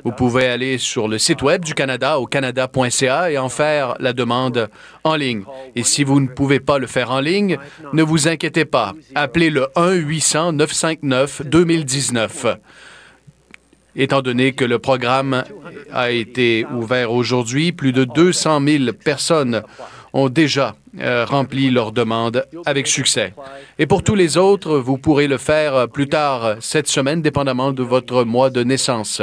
vous pouvez aller sur le site web du Canada au canada.ca et en faire la demande en ligne. Et si vous ne pouvez pas le faire en ligne, ne vous inquiétez pas. Appelez le 1-800-959-2019. Étant donné que le programme a été ouvert aujourd'hui, plus de 200 000 personnes ont déjà euh, rempli leur demande avec succès. Et pour tous les autres, vous pourrez le faire euh, plus tard cette semaine, dépendamment de votre mois de naissance.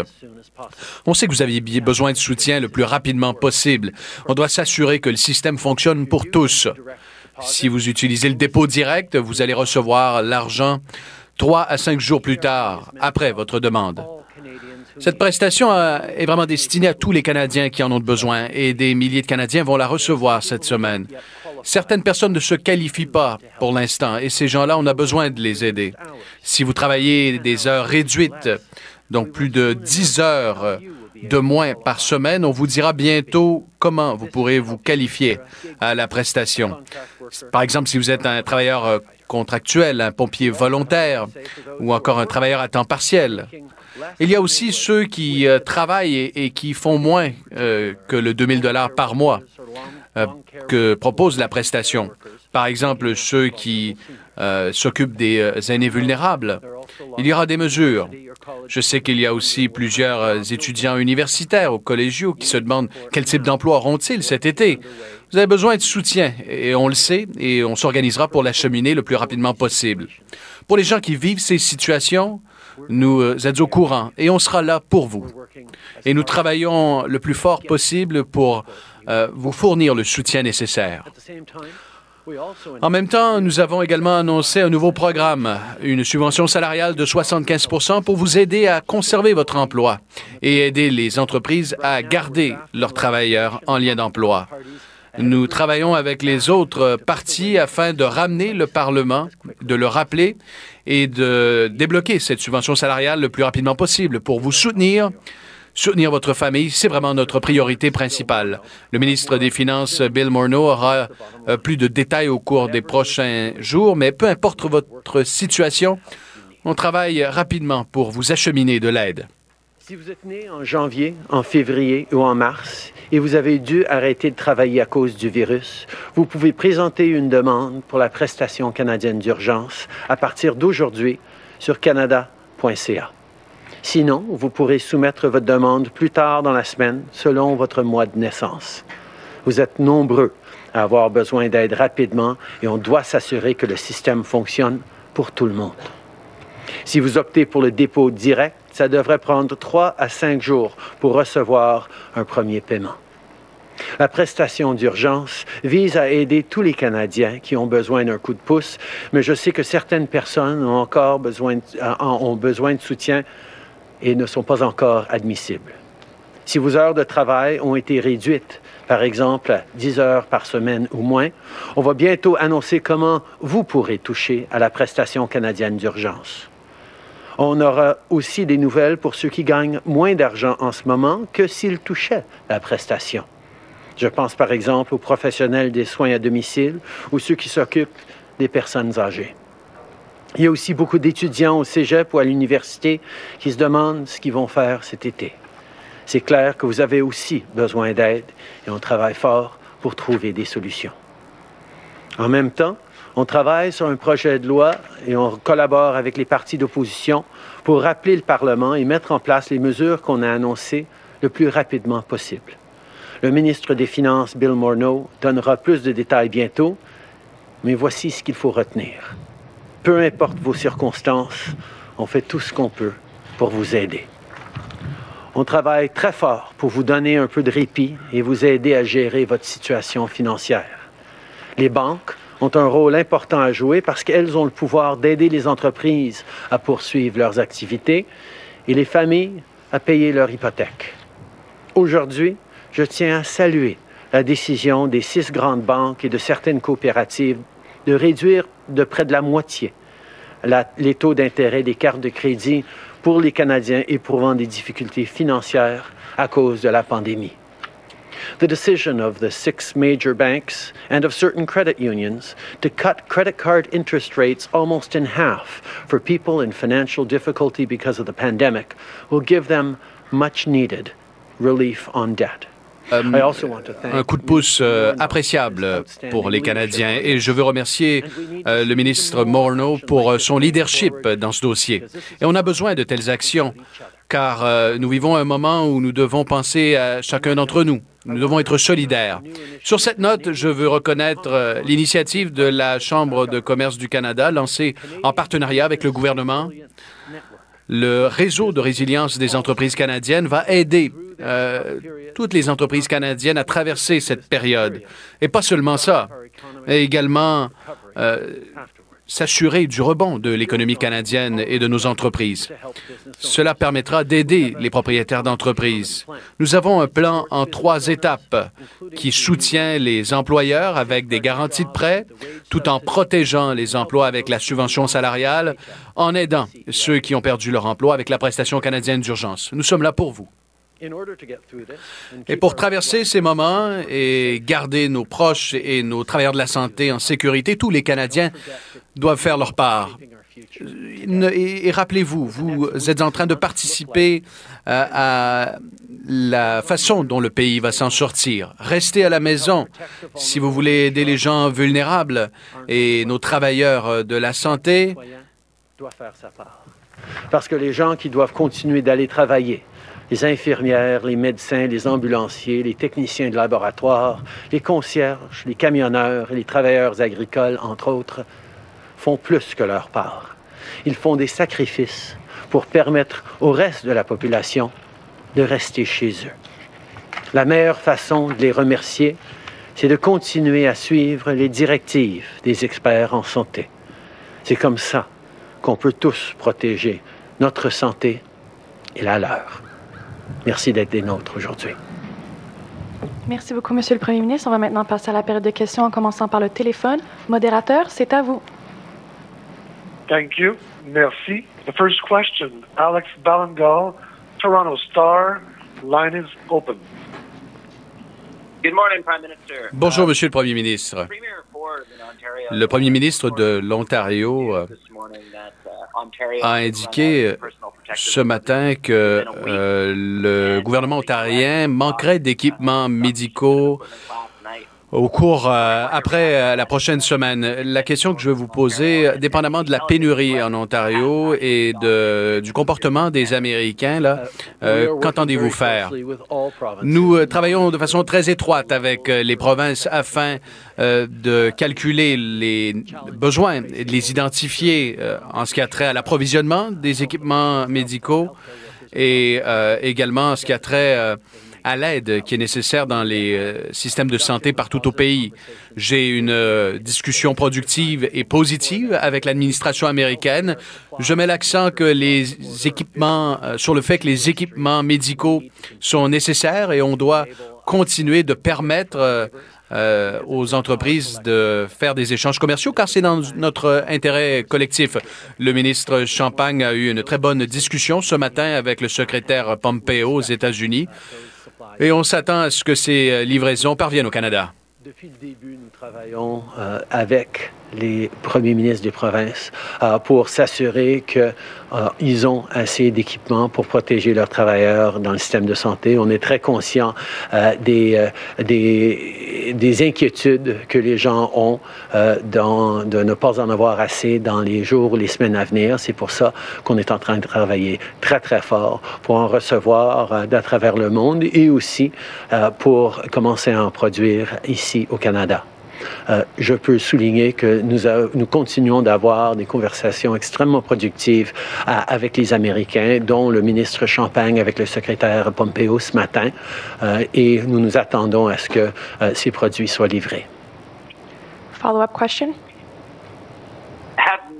On sait que vous aviez besoin de soutien le plus rapidement possible. On doit s'assurer que le système fonctionne pour tous. Si vous utilisez le dépôt direct, vous allez recevoir l'argent trois à cinq jours plus tard, après votre demande. Cette prestation euh, est vraiment destinée à tous les Canadiens qui en ont besoin et des milliers de Canadiens vont la recevoir cette semaine. Certaines personnes ne se qualifient pas pour l'instant et ces gens-là, on a besoin de les aider. Si vous travaillez des heures réduites, donc plus de 10 heures de moins par semaine, on vous dira bientôt comment vous pourrez vous qualifier à la prestation. Par exemple, si vous êtes un travailleur euh, contractuel, un pompier volontaire ou encore un travailleur à temps partiel. Il y a aussi ceux qui euh, travaillent et, qui font moins euh, que le 2000 dollars par mois euh, que propose la prestation. Par exemple, ceux qui s'occupent des aînés vulnérables. Il y aura des mesures. Je sais qu'il y a aussi plusieurs étudiants universitaires ou collégiaux qui se demandent quel type d'emploi auront-ils cet été. Vous avez besoin de soutien et on le sait et on s'organisera pour l'acheminer le plus rapidement possible. Pour les gens qui vivent ces situations, nous euh, êtes au courant et on sera là pour vous. Et nous travaillons le plus fort possible pour euh, vous fournir le soutien nécessaire. En même temps, nous avons également annoncé un nouveau programme, une subvention salariale de 75% pour vous aider à conserver votre emploi et aider les entreprises à garder leurs travailleurs en lien d'emploi. Nous travaillons avec les autres partis afin de ramener le Parlement, de le rappeler et de débloquer cette subvention salariale le plus rapidement possible pour vous soutenir Soutenir votre famille, c'est vraiment notre priorité principale. Le ministre des Finances, Bill Morneau, aura euh, plus de détails au cours des prochains jours, mais peu importe votre situation, on travaille rapidement pour vous acheminer de l'aide. Si vous êtes né en janvier, en février ou en mars et vous avez dû arrêter de travailler à cause du virus, vous pouvez présenter une demande pour la prestation canadienne d'urgence à partir d'aujourd'hui sur canada.ca. Sinon, vous pourrez soumettre votre demande plus tard dans la semaine selon votre mois de naissance. Vous êtes nombreux à avoir besoin d'aide rapidement et on doit s'assurer que le système fonctionne pour tout le monde. Si vous optez pour le dépôt direct, ça devrait prendre trois à cinq jours pour recevoir un premier paiement. La prestation d'urgence vise à aider tous les Canadiens qui ont besoin d'un coup de pouce, mais je sais que certaines personnes ont encore besoin de, ont besoin de soutien et ne sont pas encore admissibles. Si vos heures de travail ont été réduites, par exemple à 10 heures par semaine ou moins, on va bientôt annoncer comment vous pourrez toucher à la prestation canadienne d'urgence. On aura aussi des nouvelles pour ceux qui gagnent moins d'argent en ce moment que s'ils touchaient la prestation. Je pense par exemple aux professionnels des soins à domicile ou ceux qui s'occupent des personnes âgées. Il y a aussi beaucoup d'étudiants au cégep ou à l'université qui se demandent ce qu'ils vont faire cet été. C'est clair que vous avez aussi besoin d'aide et on travaille fort pour trouver des solutions. En même temps, on travaille sur un projet de loi et on collabore avec les partis d'opposition pour rappeler le Parlement et mettre en place les mesures qu'on a annoncées le plus rapidement possible. Le ministre des Finances, Bill Morneau, donnera plus de détails bientôt, mais voici ce qu'il faut retenir peu importe vos circonstances, on fait tout ce qu'on peut pour vous aider. On travaille très fort pour vous donner un peu de répit et vous aider à gérer votre situation financière. Les banques ont un rôle important à jouer parce qu'elles ont le pouvoir d'aider les entreprises à poursuivre leurs activités et les familles à payer leur hypothèque. Aujourd'hui, je tiens à saluer la décision des six grandes banques et de certaines coopératives de réduire de près de la moitié les taux d'intérêt des cartes de crédit pour les Canadiens éprouvant des difficultés financières à cause de la pandémie. The decision of the six major banks and of certain credit unions to cut credit card interest rates almost in half for people in financial difficulty because of the pandemic will give them much needed relief on debt. Euh, un coup de pouce euh, appréciable pour les Canadiens et je veux remercier euh, le ministre Morneau pour son leadership dans ce dossier. Et on a besoin de telles actions car nous vivons un moment où nous devons penser à chacun d'entre nous. Nous devons être solidaires. Sur cette note, je veux reconnaître l'initiative de la Chambre de commerce du Canada lancée en partenariat avec le gouvernement le réseau de résilience des entreprises canadiennes va aider euh, toutes les entreprises canadiennes à traverser cette période. Et pas seulement ça, mais également euh, s'assurer du rebond de l'économie canadienne et de nos entreprises. Cela permettra d'aider les propriétaires d'entreprises. Nous avons un plan en trois étapes qui soutient les employeurs avec des garanties de prêt, tout en protégeant les emplois avec la subvention salariale, en aidant ceux qui ont perdu leur emploi avec la prestation canadienne d'urgence. Nous sommes là pour vous. Et pour traverser ces moments et garder nos proches et nos travailleurs de la santé en sécurité, tous les Canadiens doivent faire leur part. Et, rappelez-vous, vous êtes en train de participer euh, à, la façon dont le pays va s'en sortir. Restez à la maison si vous voulez aider les gens vulnérables et nos travailleurs de la santé. Parce que les gens qui doivent continuer d'aller travailler, les infirmières, les médecins, les ambulanciers, les techniciens de laboratoire, les concierges, les camionneurs et les travailleurs agricoles, entre autres, font plus que leur part. Ils font des sacrifices pour permettre au reste de la population de rester chez eux. La meilleure façon de les remercier, c'est de continuer à suivre les directives des experts en santé. C'est comme ça qu'on peut tous protéger notre santé et la leur. Merci d'être des nôtres aujourd'hui. Merci beaucoup, Monsieur le Premier ministre. On va maintenant passer à la période de questions en commençant par le téléphone. Modérateur, c'est à vous. Thank you. Merci. The first question, Alex Ballingal, Toronto Star. Line is open. Good morning, Prime Minister. Bonjour, Monsieur le Premier ministre. Le Premier ministre de l'Ontario euh, a indiqué ce matin que euh, le gouvernement ontarien manquerait d'équipements médicaux au cours, euh, après euh, la prochaine semaine, la question que je veux vous poser, dépendamment de la pénurie en Ontario et de, du comportement des Américains, là, euh, qu'entendez-vous faire? Nous travaillons de façon très étroite avec les provinces afin de calculer les besoins et de les identifier en ce qui a trait à l'approvisionnement des équipements médicaux et également en ce qui a trait à l'aide qui est nécessaire dans les euh, systèmes de santé partout au pays. J'ai une euh, discussion productive et positive avec l'administration américaine. Je mets l'accent euh, sur le fait que les équipements médicaux sont nécessaires et on doit continuer de permettre aux entreprises de faire des échanges commerciaux car c'est dans notre intérêt collectif. Le ministre Champagne a eu une très bonne discussion ce matin avec le secrétaire Pompeo aux États-Unis et on s'attend à ce que ces euh, livraisons parviennent au Canada. Depuis le début, nous travaillons euh, avec les premiers ministres des provinces euh, pour s'assurer qu'ils ont assez d'équipements pour protéger leurs travailleurs dans le système de santé. On est très conscient euh, des, euh, des, des inquiétudes que les gens ont euh, dans, de ne pas en avoir assez dans les jours ou les semaines à venir. C'est pour ça qu'on est en train de travailler très, très fort pour en recevoir euh, d'à travers le monde et aussi euh, pour commencer à en produire ici au Canada. Euh, je peux souligner que nous, continuons d'avoir des conversations extrêmement productives euh, avec les Américains, dont le ministre Champagne avec le secrétaire Pompeo ce matin, euh, et nous nous attendons à ce que ces produits soient livrés. Follow-up question? Have you, uh, I I guess just to repeat that question uh, on.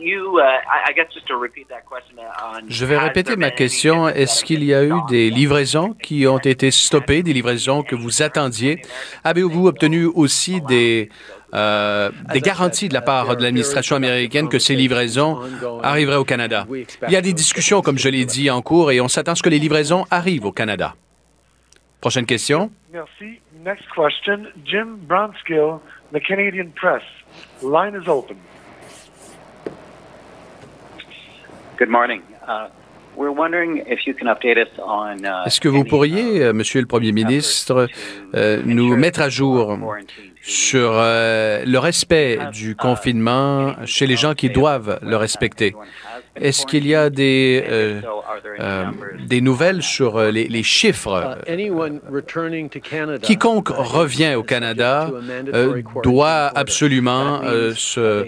Je vais répéter ma question. Est-ce qu'il y a eu des livraisons qui ont été stoppées, des livraisons que vous attendiez? Avez-vous obtenu aussi des, euh, des garanties de la part de l'administration américaine que ces livraisons arriveraient au Canada? Il y a des discussions, comme je l'ai dit, en cours et on s'attend à ce que les livraisons arrivent au Canada. Prochaine question. Merci. Next question, Jim Bronskill, the Canadian Press. Line is open. Good morning. Uh, we're wondering if you can update us on. Uh, Est-ce que vous pourriez, euh, Monsieur le Premier ministre, euh, nous mettre à jour sur euh, le respect du confinement chez les gens qui doivent le respecter? Est-ce qu'il y a des, euh, euh, des nouvelles sur euh, les, les chiffres? Anyone returning to Canada, Quiconque revient au Canada euh, doit absolument se,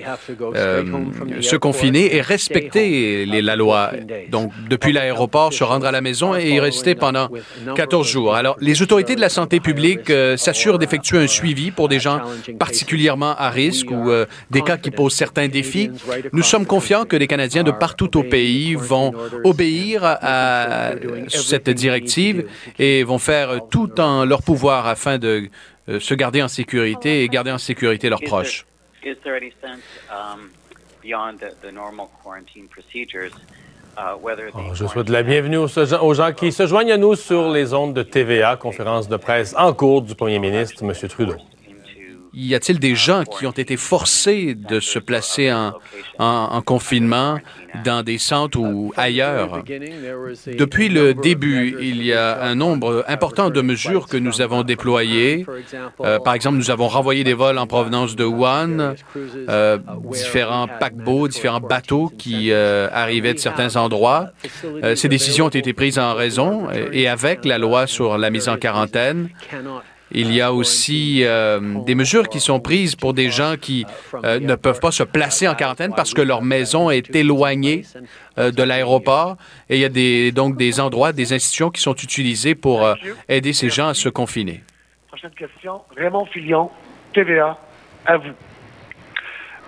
se confiner et respecter les- la loi. Donc, depuis l'aéroport, se rendre à la maison et y rester pendant 14 jours. Alors, les autorités de la santé publique s'assurent d'effectuer un suivi pour des gens particulièrement à risque ou des cas qui posent certains défis. Nous sommes confiants que les Canadiens de partout au pays vont obéir à cette directive et vont faire tout en leur pouvoir afin de euh, se garder en sécurité et garder en sécurité leurs proches. Is there any sense beyond the, the normal quarantine procedures whether the Je souhaite la bienvenue aux, aux gens qui se joignent à nous sur les ondes de TVA, conférence de presse en cours du premier ministre, M. Trudeau. Y a-t-il des gens qui ont été forcés de se placer en, en- en confinement dans des centres ou ailleurs? Depuis le début, il y a un nombre important de mesures que nous avons déployées. Euh, par exemple, nous avons renvoyé des vols en provenance de Wuhan, euh, différents paquebots, différents bateaux qui euh, arrivaient de certains endroits. Ces décisions ont été prises en raison et avec la loi sur la mise en quarantaine. Il y a aussi euh, des mesures qui sont prises pour des gens qui euh, ne peuvent pas se placer en quarantaine parce que leur maison est éloignée euh, de l'aéroport. Et il y a des, donc des endroits, des institutions qui sont utilisées pour euh, aider ces gens à se confiner. Prochaine question, Raymond Filion, TVA. À vous.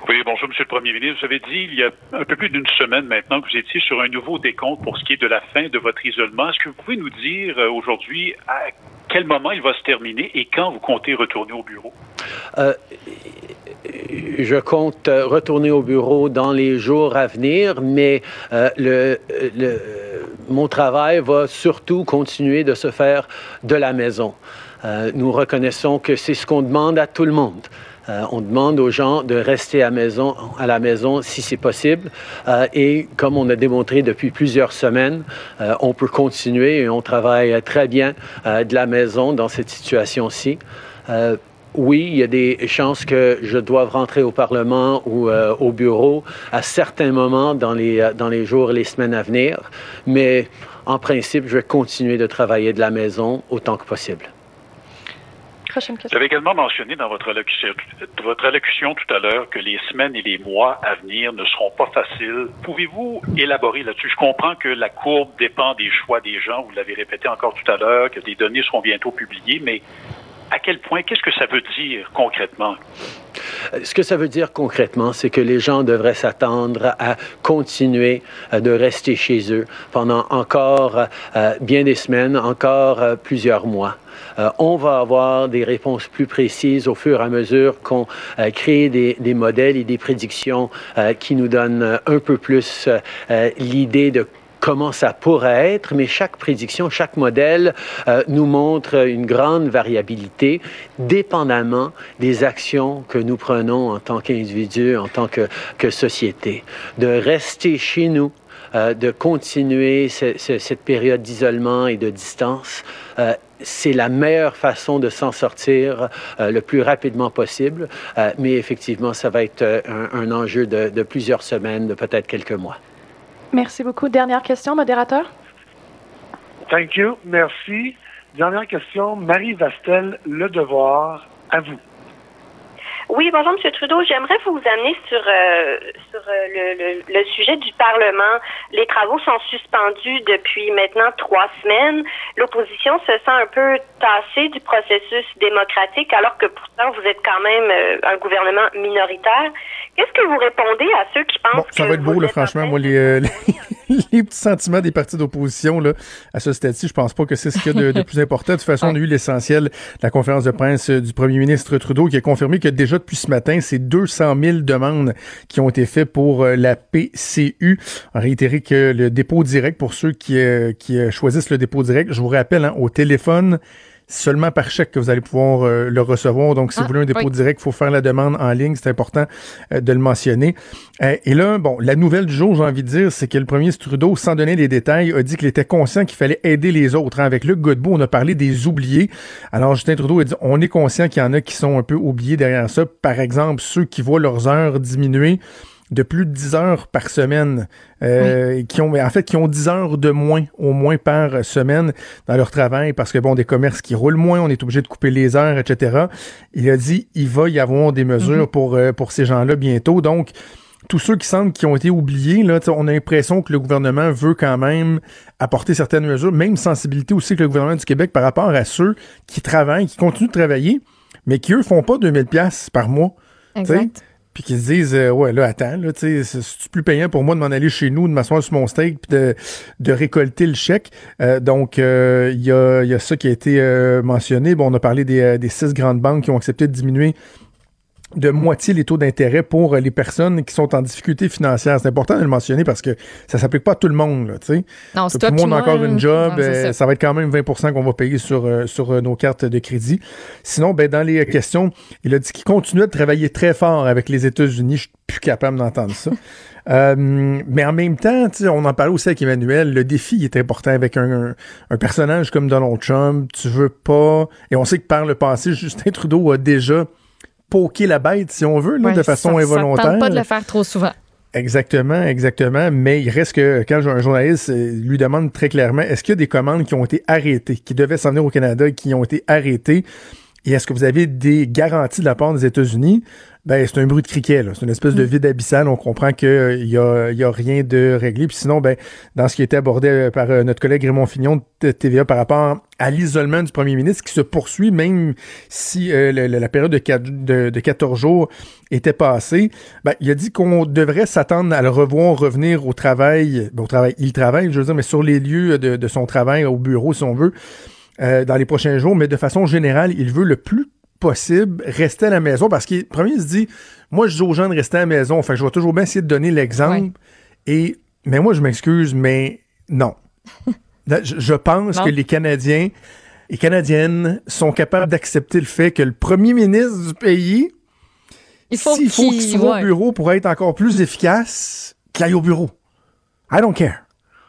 Oui, bonjour, Monsieur le Premier ministre. Vous avez dit il y a un peu plus d'une semaine maintenant que vous étiez sur un nouveau décompte pour ce qui est de la fin de votre isolement. Est-ce que vous pouvez nous dire euh, aujourd'hui à quel moment il va se terminer et quand vous comptez retourner au bureau? Euh, je compte euh, retourner au bureau dans les jours à venir, mais mon travail va surtout continuer de se faire de la maison. Nous reconnaissons que c'est ce qu'on demande à tout le monde. Euh, on demande aux gens de rester à, la maison si c'est possible. Euh, et comme on a démontré depuis plusieurs semaines, euh, on peut continuer et on travaille très bien de la maison dans cette situation-ci. Oui, il y a des chances que je doive rentrer au Parlement ou au bureau à certains moments dans les, dans les jours et les semaines à venir, mais en principe, je vais continuer de travailler de la maison autant que possible. Prochaine Vous également mentionné dans votre allocution, votre allocution tout à l'heure que les semaines et les mois à venir ne seront pas faciles. Pouvez-vous élaborer là-dessus? Je comprends que la courbe dépend des choix des gens, vous l'avez répété encore tout à l'heure, que des données seront bientôt publiées, mais à quel point, qu'est-ce que ça veut dire concrètement? Euh, Ce que ça veut dire concrètement, c'est que les gens devraient s'attendre à continuer euh, de rester chez eux pendant encore euh, bien des semaines, encore plusieurs mois. On va avoir des réponses plus précises au fur et à mesure qu'on crée des, modèles et des prédictions qui nous donnent un peu plus l'idée de comment ça pourrait être, mais chaque prédiction, chaque modèle euh, nous montre une grande variabilité, dépendamment des actions que nous prenons en tant qu'individus, en tant que, que société. De rester chez nous, euh, de continuer ce- ce- cette période d'isolement et de distance, euh, c'est la meilleure façon de s'en sortir euh, le plus rapidement possible, Euh, mais effectivement, ça va être euh, un, un enjeu de, de plusieurs semaines, de peut-être quelques mois. Merci beaucoup. Dernière question, modérateur. Thank you. Merci. Dernière question. Marie Vastel, Le Devoir. À vous. Oui, bonjour, M. Trudeau. J'aimerais vous amener sur, euh, sur euh, le, le, le sujet du Parlement. Les travaux sont suspendus depuis maintenant trois semaines. L'opposition se sent un peu tassée du processus démocratique, alors que pourtant vous êtes quand même euh, un gouvernement minoritaire. Qu'est-ce que vous répondez à ceux qui pensent Bon, ça que va être beau, là, franchement. Moi, les, euh, les, les petits sentiments des partis d'opposition, là, à ce stade-ci, je pense pas que c'est ce qu'il y a de, de plus important. De toute façon, on a eu l'essentiel de la conférence de presse euh, du premier ministre Trudeau qui a confirmé que déjà depuis ce matin, c'est 200 000 demandes qui ont été faites pour euh, la PCU. On a réitéré que le dépôt direct, pour ceux qui, euh, qui euh, choisissent le dépôt direct, je vous rappelle, hein, au téléphone, seulement par chèque que vous allez pouvoir euh, le recevoir. Donc, si Ah, vous voulez un dépôt oui. direct, il faut faire la demande en ligne. C'est important euh, de le mentionner. Euh, et là, bon, la nouvelle du jour, j'ai envie de dire, c'est que le premier Trudeau, sans donner les détails, a dit qu'il était conscient qu'il fallait aider les autres. hein. Avec Luc Godbout, on a parlé des oubliés. Alors, Justin Trudeau a dit, on est conscient qu'il y en a qui sont un peu oubliés derrière ça. Par exemple, ceux qui voient leurs heures diminuer de plus de 10 heures par semaine, euh, qui ont, en fait, qui ont 10 heures de moins, au moins par semaine dans leur travail, parce que bon, des commerces qui roulent moins, on est obligé de couper les heures, etc. Il a dit, il va y avoir des mesures pour, euh, pour ces gens-là bientôt. Donc, tous ceux qui semblent qui ont été oubliés, là, on a l'impression que le gouvernement veut quand même apporter certaines mesures, même sensibilité aussi que le gouvernement du Québec par rapport à ceux qui travaillent, qui continuent de travailler, mais qui eux font pas 2000 pièces par mois. Puis qui se disent, euh, ouais, là, attends, là, tu c'est- plus payant pour moi de m'en aller chez nous, de m'asseoir sur mon steak, puis de, de récolter le chèque? Euh, donc, euh, il y, a, y a ça qui a été euh, mentionné. Bon, on a parlé des, euh, des six grandes banques qui ont accepté de diminuer de moitié les taux d'intérêt pour euh, les personnes qui sont en difficulté financière. C'est important de le mentionner parce que ça s'applique pas à tout le monde, là, tu sais. Non, c'est Tout le monde a encore une job, euh, ça. ça va être quand même 20% qu'on va payer sur, euh, sur nos cartes de crédit. Sinon, ben, dans les questions, il a dit qu'il continuait de travailler très fort avec les États-Unis. Je suis plus capable d'entendre ça. Euh, mais en même temps, tu sais, on en parlait aussi avec Emmanuel, le défi est important avec un, un- un personnage comme Donald Trump. Tu veux pas... Et on sait que par le passé, Justin Trudeau a déjà poké la bête, si on veut, là, Ouais, de façon ça- involontaire. Ça tente pas de le faire trop souvent. Exactement, exactement. Mais il reste que quand un journaliste euh, lui demande très clairement est-ce qu'il y a des commandes qui ont été arrêtées, qui devaient s'en venir au Canada et qui ont été arrêtées, et est-ce que vous avez des garanties de la part des États-Unis? Ben, c'est un bruit de criquet, là. C'est une espèce de vide abyssal. On comprend qu'il n'y a, y a rien de réglé. Puis sinon, ben, dans ce qui a été abordé euh, par euh, notre collègue Raymond Fignon de TVA par rapport à l'isolement du premier ministre qui se poursuit, même si euh, la, la période de, quatre- de, de 14 jours était passée, ben, il a dit qu'on devrait s'attendre à le revoir revenir au travail. Ben, au travail, il travaille, je veux dire, mais sur les lieux de, de son travail, au bureau, si on veut, euh, dans les prochains jours. Mais de façon générale, il veut le plus possible rester à la maison parce qu'il premier il se dit moi je dis aux gens de rester à la maison fait que je vais toujours bien essayer de donner l'exemple. Et mais moi je m'excuse mais non. Je, je pense Non. que les Canadiens et Canadiennes sont capables d'accepter le fait que le premier ministre du pays Il faut s'il faut qu'il- qu'il soit ouais. au bureau pour être encore plus efficace qu'il aille au bureau. I don't care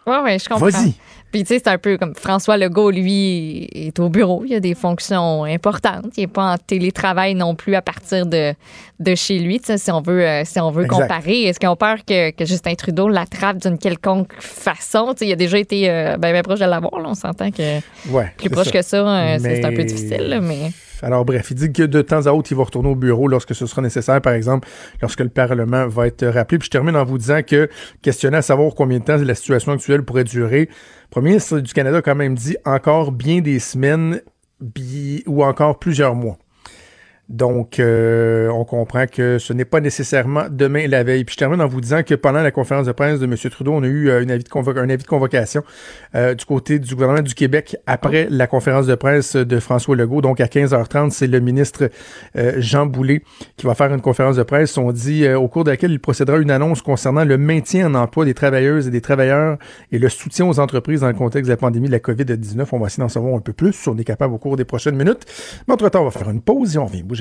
Oui, oui, je comprends. Vas-y. Puis, tu sais, c'est un peu comme François Legault, lui, est au bureau. Il a des fonctions importantes. Il n'est pas en télétravail non plus à partir de, de chez lui. Tu sais, si on veut, euh, si on veut Exact. comparer, est-ce qu'ils ont peur que, que Justin Trudeau l'attrape d'une quelconque façon? Tu sais, il a déjà été euh, ben, ben proche de l'avoir. On s'entend que Ouais, plus proche ça. que ça, euh, c'est c'est un peu difficile. là, mais... Alors bref, il dit que de temps à autre, il va retourner au bureau lorsque ce sera nécessaire, par exemple, lorsque le Parlement va être rappelé. Puis je termine en vous disant que, questionné à savoir combien de temps la situation actuelle pourrait durer, le premier ministre du Canada a quand même dit encore bien des semaines ou encore plusieurs mois. Donc, euh, on comprend que ce n'est pas nécessairement demain la veille. Puis je termine en vous disant que pendant la conférence de presse de M. Trudeau, on a eu euh, un avis de convocation euh, du côté du gouvernement du Québec après la conférence de presse de François Legault. Donc, à 15h30, c'est le ministre euh, Jean Boulet qui va faire une conférence de presse. On dit au cours de laquelle il procédera une annonce concernant le maintien en emploi des travailleuses et des travailleurs et le soutien aux entreprises dans le contexte de la pandémie de la COVID-19. On va essayer d'en savoir un peu plus si on est capable au cours des prochaines minutes. Mais entre-temps, on va faire une pause et on revient.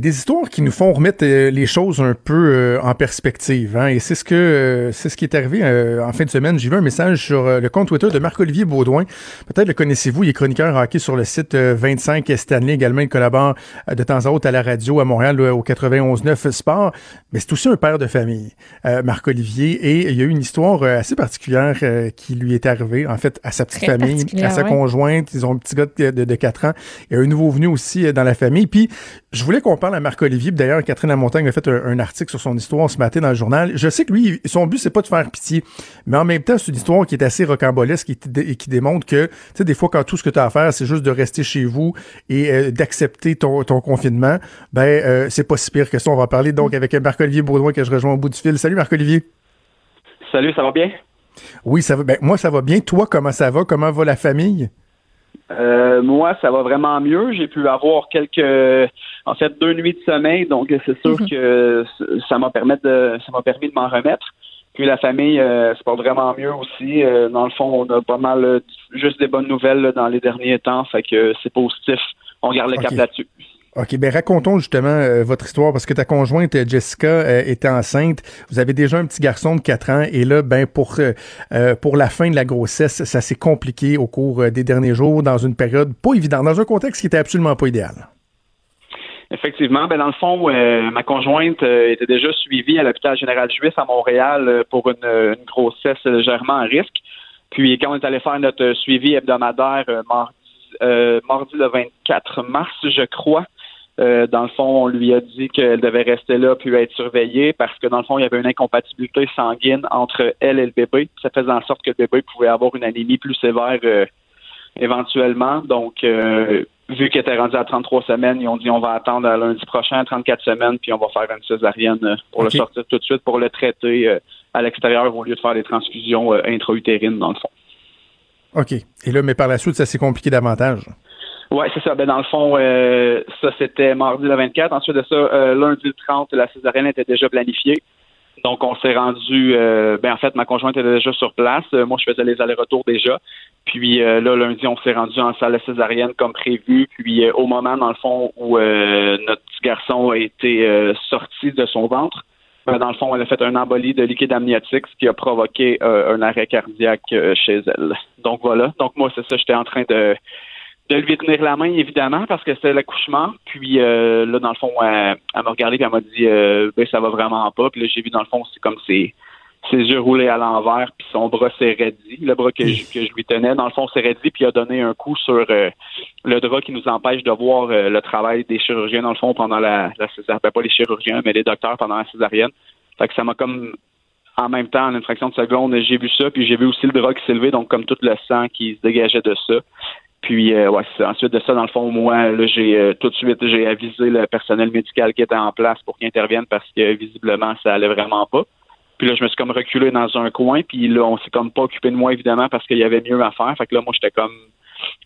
Des histoires qui nous font remettre euh, les choses un peu euh, en perspective. hein, et c'est ce que euh, c'est ce qui est arrivé en fin de semaine. J'ai vu un message sur le compte Twitter de Marc-Olivier Baudouin. Peut-être le connaissez-vous, il est chroniqueur hockey sur le site euh, 25 Stanley. Également, il collabore de temps à autre à la radio à Montréal au 91.9 Sport. Mais c'est aussi un père de famille, Marc-Olivier. Et il y a eu une histoire assez particulière qui lui est arrivée, en fait, à sa petite Très famille, à sa ouais. conjointe. Ils ont un petit gars de, de, de 4 ans. Il y a un nouveau venu aussi dans la famille. Puis, je voulais qu'on parle à Marc-Olivier. D'ailleurs, Catherine Lamontagne a fait un, un article sur son histoire ce matin dans le journal. Je sais que lui, son but, c'est pas de faire pitié. Mais en même temps, c'est une histoire qui est assez rocambolesque et qui, dé- et qui démontre que, tu sais, des fois, quand tout ce que tu as à faire, c'est juste de rester chez vous et euh, d'accepter ton, ton confinement, ben, euh, c'est pas si pire que ça. On va parler donc avec Marc-Olivier Baudouin que je rejoins au bout du fil. Salut Marc-Olivier. Salut, ça va bien? Oui, ça va. Ben, moi, ça va bien. Toi, comment ça va? Comment va la famille? Euh, moi, ça va vraiment mieux. J'ai pu avoir quelques, en fait, deux nuits de sommeil, donc c'est sûr que ça m'a permis de, ça m'a permis de m'en remettre. Puis la famille euh, se porte vraiment mieux aussi. Euh, dans le fond, on a pas mal euh, juste des bonnes nouvelles là, dans les derniers temps, fait que c'est positif. On garde le cap là-dessus. OK, ben racontons justement euh, votre histoire parce que ta conjointe euh, Jessica euh, était enceinte. Vous avez déjà un petit garçon de 4 ans et là, ben pour euh, euh, pour la fin de la grossesse, ça s'est compliqué au cours euh, des derniers jours dans une période pas évidente, dans un contexte qui était absolument pas idéal. Effectivement, ben dans le fond, euh, ma conjointe euh, était déjà suivie à l'hôpital général juif à Montréal euh, pour une, grossesse légèrement à risque. Puis quand on est allé faire notre suivi hebdomadaire euh, mardi, euh, mardi le 24 mars, je crois, euh, dans le fond, on lui a dit qu'elle devait rester là puis être surveillée parce que dans le fond, il y avait une incompatibilité sanguine entre elle et le bébé. Ça faisait en sorte que le bébé pouvait avoir une anémie plus sévère euh, éventuellement. Donc, euh, vu qu'elle était rendue à 33 semaines, ils ont dit on va attendre à lundi prochain, 34 semaines, puis on va faire une césarienne pour le sortir tout de suite, pour le traiter à l'extérieur au lieu de faire des transfusions intra-utérines, dans le fond. OK. Et là, mais par la suite, ça s'est compliqué davantage. Ouais, c'est ça. Ben, dans le fond, euh, ça, c'était mardi le 24. Ensuite de ça, euh, lundi le 30, la césarienne était déjà planifiée. Donc, on s'est rendu. Euh, ben, en fait, ma conjointe était déjà sur place. Euh, moi, je faisais les allers-retours déjà. Puis euh, là, lundi, on s'est rendu en salle césarienne comme prévu. Puis au moment, dans le fond, où notre petit garçon a été sorti de son ventre, ben, dans le fond, elle a fait un embolie de liquide amniotique, ce qui a provoqué un arrêt cardiaque chez elle. Donc voilà. Donc moi, c'est ça. J'étais en train de de lui tenir la main, évidemment, parce que c'était l'accouchement. Puis euh, là, dans le fond, elle, m'a regardé et elle m'a dit euh, ben, ça va vraiment pas. Puis là, j'ai vu dans le fond, c'est comme ses, ses yeux roulés à l'envers, puis son bras s'est raidi. Le bras que je, que je lui tenais, dans le fond, s'est raidi, puis il a donné un coup sur euh, le drap qui nous empêche de voir le travail des chirurgiens, dans le fond, pendant la, la césarienne. Pas les chirurgiens, mais les docteurs pendant la césarienne. Fait que ça m'a comme en même temps, en une fraction de seconde, j'ai vu ça, puis j'ai vu aussi le drap qui s'est levé, donc comme tout le sang qui se dégageait de ça. Puis euh, ouais, ensuite de ça, dans le fond, moi, là, j'ai euh, tout de suite j'ai avisé le personnel médical qui était en place pour qu'il intervienne parce que visiblement ça allait vraiment pas. Puis là, je me suis comme reculé dans un coin, puis là, on s'est comme pas occupé de moi évidemment parce qu'il y avait mieux à faire. Fait que là, moi, j'étais comme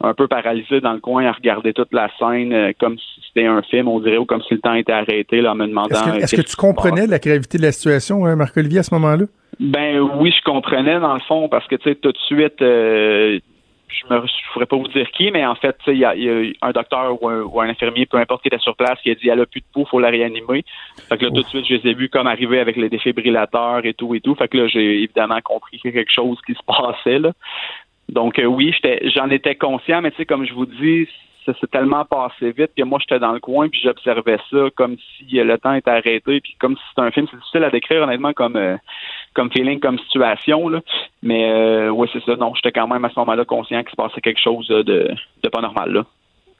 un peu paralysé dans le coin à regarder toute la scène euh, comme si c'était un film, on dirait, ou comme si le temps était arrêté, là, en me demandant. Est-ce que, tu comprenais la gravité de la situation, Marc-Olivier, à ce moment-là? Ben oui, je comprenais dans le fond parce que tu sais tout de suite je ne pourrais pas vous dire qui, mais en fait, il y, a un docteur ou un, infirmier, peu importe qui était sur place, qui a dit elle a plus de peau, faut la réanimer. Fait que là, tout de suite, je les ai vus comme arriver avec les défibrillateurs et tout et tout. Fait que là, j'ai évidemment compris qu'il y a quelque chose qui se passait là. Donc euh, oui, j'en étais conscient, mais tu sais, comme je vous dis, ça s'est tellement passé vite que moi j'étais dans le coin puis j'observais ça comme si le temps était arrêté puis comme si c'était un film c'est difficile à décrire honnêtement comme euh, comme feeling comme situation là. Mais euh, ouais c'est ça. Donc j'étais quand même à ce moment-là conscient qu'il se passait quelque chose de, de pas normal là.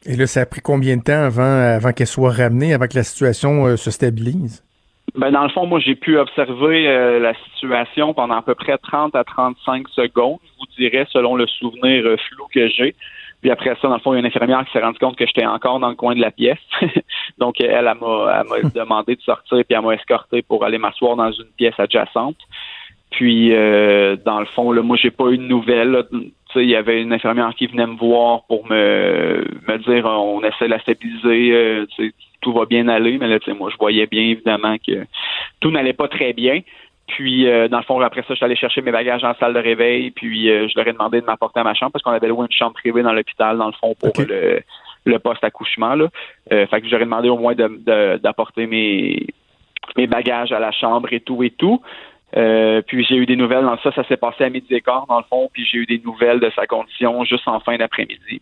Et là ça a pris combien de temps avant avant qu'elle soit ramenée avant que la situation euh, se stabilise? Ben dans le fond moi j'ai pu observer euh, la situation pendant à peu près 30 à 35 secondes je vous dirais selon le souvenir flou que j'ai puis après ça, dans le fond, il y a une infirmière qui s'est rendue compte que j'étais encore dans le coin de la pièce. Donc, elle, elle m'a, demandé de sortir, puis elle m'a escorté pour aller m'asseoir dans une pièce adjacente. Puis, euh, dans le fond, là, moi, j'ai pas eu de nouvelles. Il y avait une infirmière qui venait me voir pour me, me dire on essaie de la stabiliser, euh, tout va bien aller. Mais là, moi, je voyais bien évidemment que tout n'allait pas très bien. Puis, euh, dans le fond, après ça, je suis allé chercher mes bagages en salle de réveil. Puis, euh, je leur ai demandé de m'apporter à ma chambre parce qu'on avait loué une chambre privée dans l'hôpital, dans le fond, pour le, le post-accouchement. Là. Euh, fait que j'aurais demandé au moins d'apporter mes, mes bagages à la chambre et tout et tout. puis j'ai eu des nouvelles dans ça, ça s'est passé à midi et quart dans le fond, puis j'ai eu des nouvelles de sa condition juste en fin d'après-midi.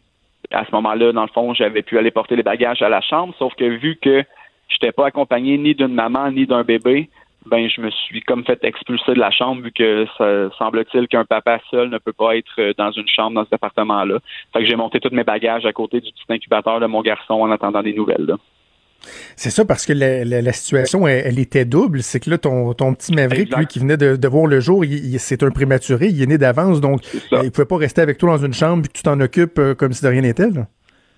À ce moment-là, dans le fond, j'avais pu aller porter les bagages à la chambre, sauf que vu que je n'étais pas accompagné ni d'une maman ni d'un bébé, ben je me suis comme fait expulser de la chambre vu que ça semble-t-il qu'un papa seul ne peut pas être euh, dans une chambre dans cet appartement-là. Fait que j'ai monté tous mes bagages à côté du petit incubateur de mon garçon en attendant des nouvelles. C'est ça, parce que la, situation, elle, était double. C'est que là, ton, ton petit Maverick, lui, qui venait de, voir le jour, c'est un prématuré, il est né d'avance, donc euh, il pouvait pas rester avec toi dans une chambre puis que tu t'en occupes euh, comme si de rien n'était.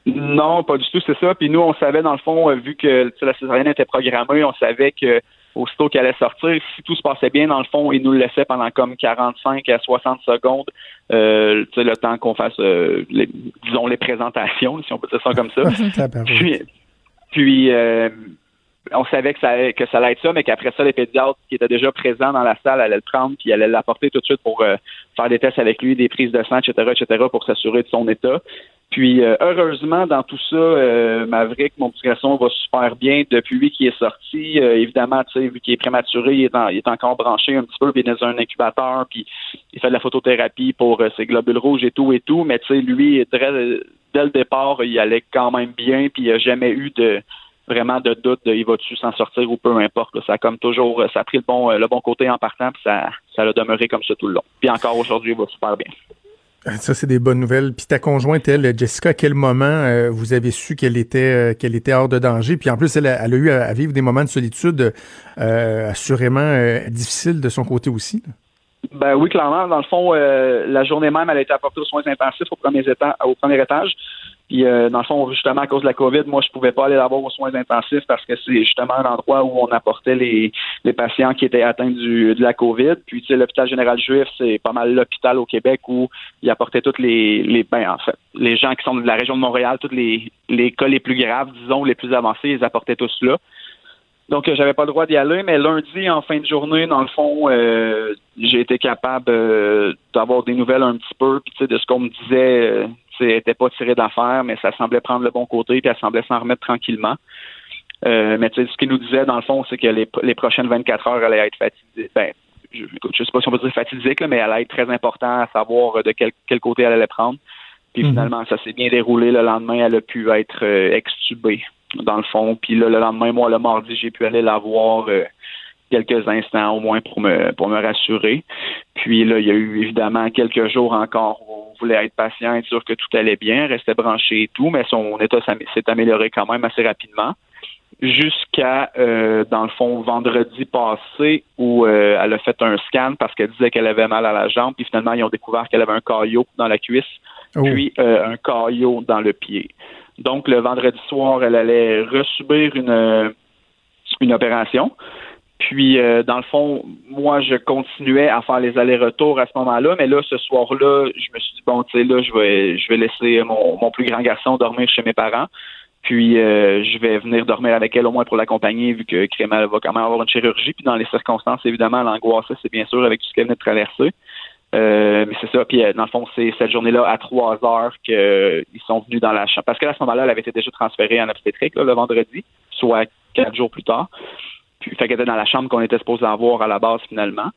Non, pas du tout, c'est ça. Puis nous, on savait, dans le fond, vu que la césarienne était programmée, on savait que aussitôt qu'elle allait sortir, si tout se passait bien, dans le fond, il nous le laissait pendant comme 45 à 60 secondes, euh, le temps qu'on fasse, euh, les, disons, les présentations, si on peut dire ça comme ça. puis, puis euh, on savait que ça, que ça allait être ça, mais qu'après ça, les pédiatres qui étaient déjà présents dans la salle allaient le prendre, puis allaient l'apporter tout de suite pour euh, faire des tests avec lui, des prises de sang, etc., etc., pour s'assurer de son état. Puis euh, heureusement, dans tout ça, euh, Maverick, mon petit garçon, va super bien depuis qu'il est sorti. Euh, évidemment, tu sais, vu qu'il est prématuré, il est, encore branché un petit peu, puis il est dans un incubateur, puis il fait de la photothérapie pour ses globules rouges et tout et tout. Mais tu sais, lui, dès le départ, il allait quand même bien, puis il n'a jamais eu de vraiment de doute de il va-tu s'en sortir ou peu importe. Ça a comme toujours, ça a pris le bon, le bon côté en partant, puis ça, ça a demeuré comme ça tout le long. Puis encore aujourd'hui, il va super bien. Euh, ça, c'est des bonnes nouvelles. Puis ta conjointe, elle, Jessica, à quel moment euh, vous avez su qu'elle était euh, qu'elle était hors de danger? Puis en plus, elle, a, eu à, vivre des moments de solitude assurément difficiles de son côté aussi. Ben oui, clairement. Dans le fond, la journée même, elle a été apportée aux soins intensifs au premier étage. Puis, euh, dans le fond, justement, à cause de la COVID, moi, je pouvais pas aller là-bas aux soins intensifs parce que c'est justement un endroit où on apportait les, les patients qui étaient atteints du, de la COVID. Puis, tu sais, l'hôpital général juif, c'est pas mal l'hôpital au Québec où il apportait toutes les, les ben, en fait, les gens qui sont de la région de Montréal, tous les, les cas les plus graves, disons, les plus avancés, ils apportaient tous là. Donc, euh, j'avais pas le droit d'y aller, mais lundi, en fin de journée, dans le fond, euh, j'ai été capable euh, d'avoir des nouvelles un petit peu, puis de ce qu'on me disait, c'était pas tiré d'affaire, mais ça semblait prendre le bon côté, puis elle semblait s'en remettre tranquillement. Euh, mais ce qu'il nous disait, dans le fond, c'est que les, les prochaines 24 heures allaient être fatiguées. Ben, je, je sais pas si on peut dire fatidique, là, mais elle allait être très important à savoir euh, de quel, quel côté elle allait prendre. Puis Mhm. finalement, ça s'est bien déroulé. Le lendemain, elle a pu être euh, extubée, dans le fond. Puis là, le lendemain, moi, le mardi, j'ai pu aller la voir euh, quelques instants au moins pour me pour me rassurer. Puis là, il y a eu évidemment quelques jours encore où on voulait être patient, être sûr que tout allait bien, restait branché et tout, mais son état s'est amélioré quand même assez rapidement. Jusqu'à, euh, dans le fond, vendredi passé, où euh, elle a fait un scan parce qu'elle disait qu'elle avait mal à la jambe, puis finalement, ils ont découvert qu'elle avait un caillot dans la cuisse, Oh. puis euh, un caillot dans le pied. Donc, le vendredi soir, elle allait resubir une, une opération. Puis, euh, dans le fond, moi, je continuais à faire les allers-retours à ce moment-là, mais là, ce soir-là, je me suis dit, bon, tu sais, là, je vais, je vais laisser mon, mon plus grand garçon dormir chez mes parents. Puis, euh, je vais venir dormir avec elle au moins pour l'accompagner, vu que Crémel va quand même avoir une chirurgie. Puis, dans les circonstances, évidemment, l'angoisse, c'est bien sûr avec tout ce qu'elle venait de traverser. Euh, mais c'est ça. Puis, euh, dans le fond, c'est cette journée-là, à trois heures, qu'ils sont venus dans la chambre. Parce qu'à ce moment-là, elle avait été déjà transférée en obstétrique, là, le vendredi, soit quatre jours plus tard. Puis, fait qu'elle était dans la chambre qu'on était supposé avoir à la base, finalement.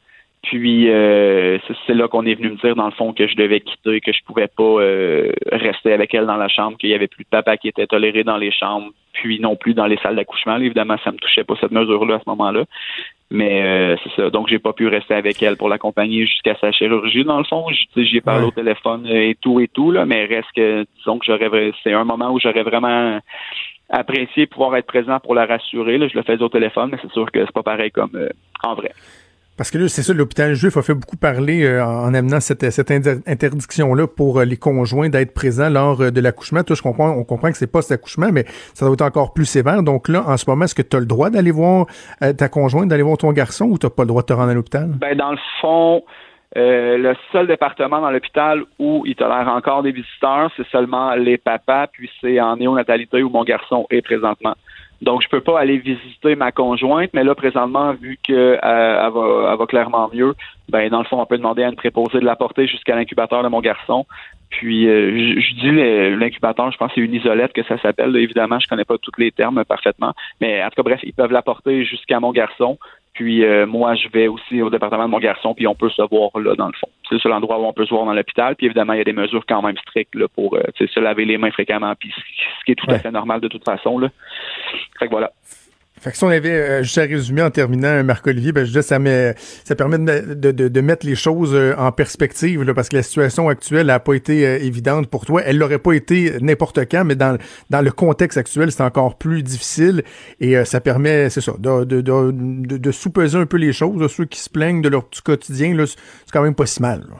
Puis, euh, c'est- là qu'on est venu me dire, dans le fond, que je devais quitter, que je pouvais pas euh, rester avec elle dans la chambre, qu'il y avait plus de papa qui était toléré dans les chambres, puis non plus dans les salles d'accouchement. Évidemment, ça me touchait pas cette mesure-là à ce moment-là. Mais euh, c'est ça. Donc, j'ai pas pu rester avec elle pour l'accompagner jusqu'à sa chirurgie, dans le fond. J'y ai parlé Ouais. au téléphone euh, et tout et tout, là, mais reste que, disons que j'aurais c'est un moment où j'aurais vraiment apprécié pouvoir être présent pour la rassurer. Là. Je le faisais au téléphone, mais c'est sûr que c'est pas pareil comme euh, en vrai. Parce que là, c'est ça, l'hôpital juif a fait beaucoup parler euh, en amenant cette, cette inter- interdiction-là pour euh, les conjoints d'être présents lors euh, de l'accouchement. Toi, je comprends, on comprend que c'est pas cet accouchement, mais ça doit être encore plus sévère. Donc là, en ce moment, est-ce que tu as le droit d'aller voir euh, ta conjointe, d'aller voir ton garçon ou tu pas le droit de te rendre à l'hôpital? Ben, dans le fond, euh, le seul département dans l'hôpital où il tolère encore des visiteurs, c'est seulement les papas, puis c'est en néonatalité où mon garçon est présentement. Donc, je peux pas aller visiter ma conjointe, mais là, présentement, vu que euh, va, elle va clairement mieux, ben, dans le fond, on peut demander à une préposée de la porter jusqu'à l'incubateur de mon garçon. Puis, euh, je, je dis l'incubateur, je pense que c'est une isolette que ça s'appelle. Évidemment, je connais pas tous les termes parfaitement, mais en tout cas, bref, ils peuvent la porter jusqu'à mon garçon. Puis euh, moi, je vais aussi au département de mon garçon, puis on peut se voir là, dans le fond. C'est le seul endroit où on peut se voir dans l'hôpital. Puis évidemment, il y a des mesures quand même strictes là, pour euh, se laver les mains fréquemment, puis ce qui est tout à fait normal de toute façon. Là. Fait que voilà. Fait que si on avait euh, juste à résumer en terminant, Marc-Olivier, ben, je dis, ça, met, ça permet de, de, de- mettre les choses euh, en perspective, là, parce que la situation actuelle n'a pas été euh, évidente pour toi. Elle l'aurait pas été n'importe quand, mais dans, dans le contexte actuel, c'est encore plus difficile. Et euh, ça permet, c'est ça, de, de, de, de, sous-peser un peu les choses. Ceux qui se plaignent de leur petit quotidien, c'est quand même pas si mal. là.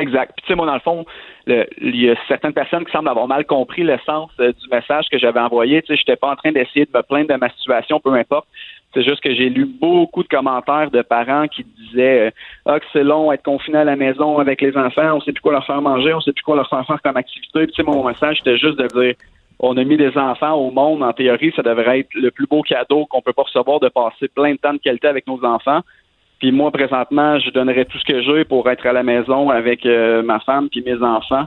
Exact. Puis tu sais, moi, dans le fond, il y a certaines personnes qui semblent avoir mal compris le sens euh, du message que j'avais envoyé. Tu sais, j'étais pas en train d'essayer de me plaindre de ma situation, peu importe. C'est juste que j'ai lu beaucoup de commentaires de parents qui disaient euh, Ah, que c'est long être confiné à la maison avec les enfants, on sait plus quoi leur faire manger, on sait plus quoi leur faire faire comme activité. Puis tu sais, mon message, c'était juste de dire on a mis des enfants au monde, en théorie, ça devrait être le plus beau cadeau qu'on peut pas recevoir de passer plein de temps de qualité avec nos enfants. Puis moi, présentement, je donnerais tout ce que j'ai pour être à la maison avec euh, ma femme puis mes enfants.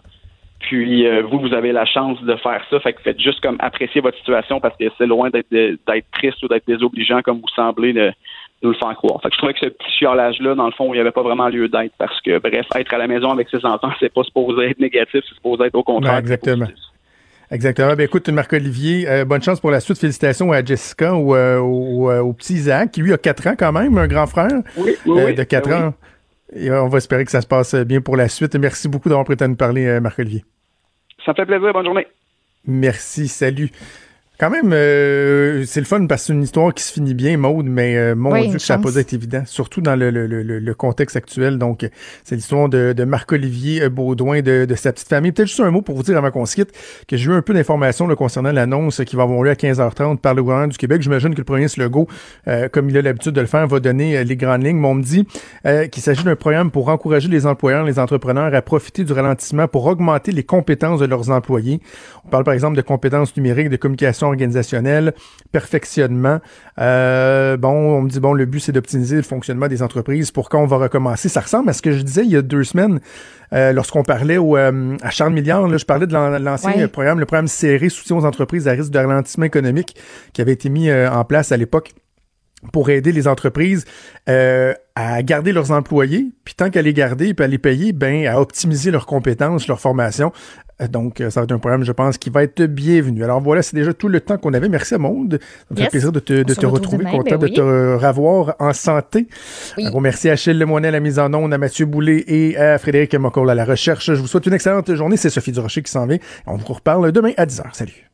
Puis euh, vous, vous avez la chance de faire ça. Fait que faites juste comme apprécier votre situation parce que c'est loin d'être triste ou d'être désobligeant comme vous semblez de, nous le faire croire. Fait que je trouvais que ce petit chiolage-là, dans le fond, il n'y avait pas vraiment lieu d'être parce que, bref, être à la maison avec ses enfants, c'est pas supposé être négatif, c'est supposé être au contraire. Exactement. Exactement. Ben, écoute, Marc-Olivier, euh, bonne chance pour la suite. Félicitations à Jessica ou euh, au, au petit Isaac, qui lui a 4 ans quand même, un grand frère Oui, oui, euh, de 4 Ben ans. Et euh, on va espérer que ça se passe bien pour la suite. Merci beaucoup d'avoir prêté à nous parler, euh, Marc-Olivier. Ça me fait plaisir. Bonne journée. Merci, salut. Quand même, euh, c'est le fun parce que c'est une histoire qui se finit bien, Maude, mais euh, mon Oui, Dieu ça n'a pas été évident, surtout dans le, le, le, le- contexte actuel. Donc, c'est l'histoire de, de Marc-Olivier euh, Baudouin, de, de sa petite famille. Peut-être juste un mot pour vous dire avant qu'on se quitte que j'ai eu un peu d'informations concernant l'annonce qui va avoir lieu à 15h30 par le gouvernement du Québec. J'imagine que le premier Legault, euh, comme il a l'habitude de le faire, va donner euh, les grandes lignes. Mais on me dit euh, qu'il s'agit d'un programme pour encourager les employeurs, les entrepreneurs à profiter du ralentissement pour augmenter les compétences de leurs employés. On parle par exemple de compétences numériques, de communication organisationnelle, perfectionnement. Euh, bon, on me dit, bon, le but, c'est d'optimiser le fonctionnement des entreprises. Pour quand on va recommencer? Ça ressemble à ce que je disais il y a deux semaines euh, lorsqu'on parlait au, euh, à Charles Milliard. Là, je parlais de l'an- l'ancien Ouais. programme, le programme serré soutien aux entreprises à risque de ralentissement économique qui avait été mis en place à l'époque pour aider les entreprises euh, à garder leurs employés, puis tant qu'à les garder puis à les payer, ben à optimiser leurs compétences, leur formation. Donc, euh, ça va être un programme, je pense, qui va être bienvenu. Alors voilà, c'est déjà tout le temps qu'on avait. Merci à Monde. Ça me fait plaisir de te, de retrouver, demain, content ben de te revoir en santé. Oui. Un gros merci à Achille Lemoyne à la mise en onde, à Mathieu Boulay et à Frédéric Mocoll à la recherche. Je vous souhaite une excellente journée. C'est Sophie Durocher qui s'en vient. On vous reparle demain à 10h. Salut.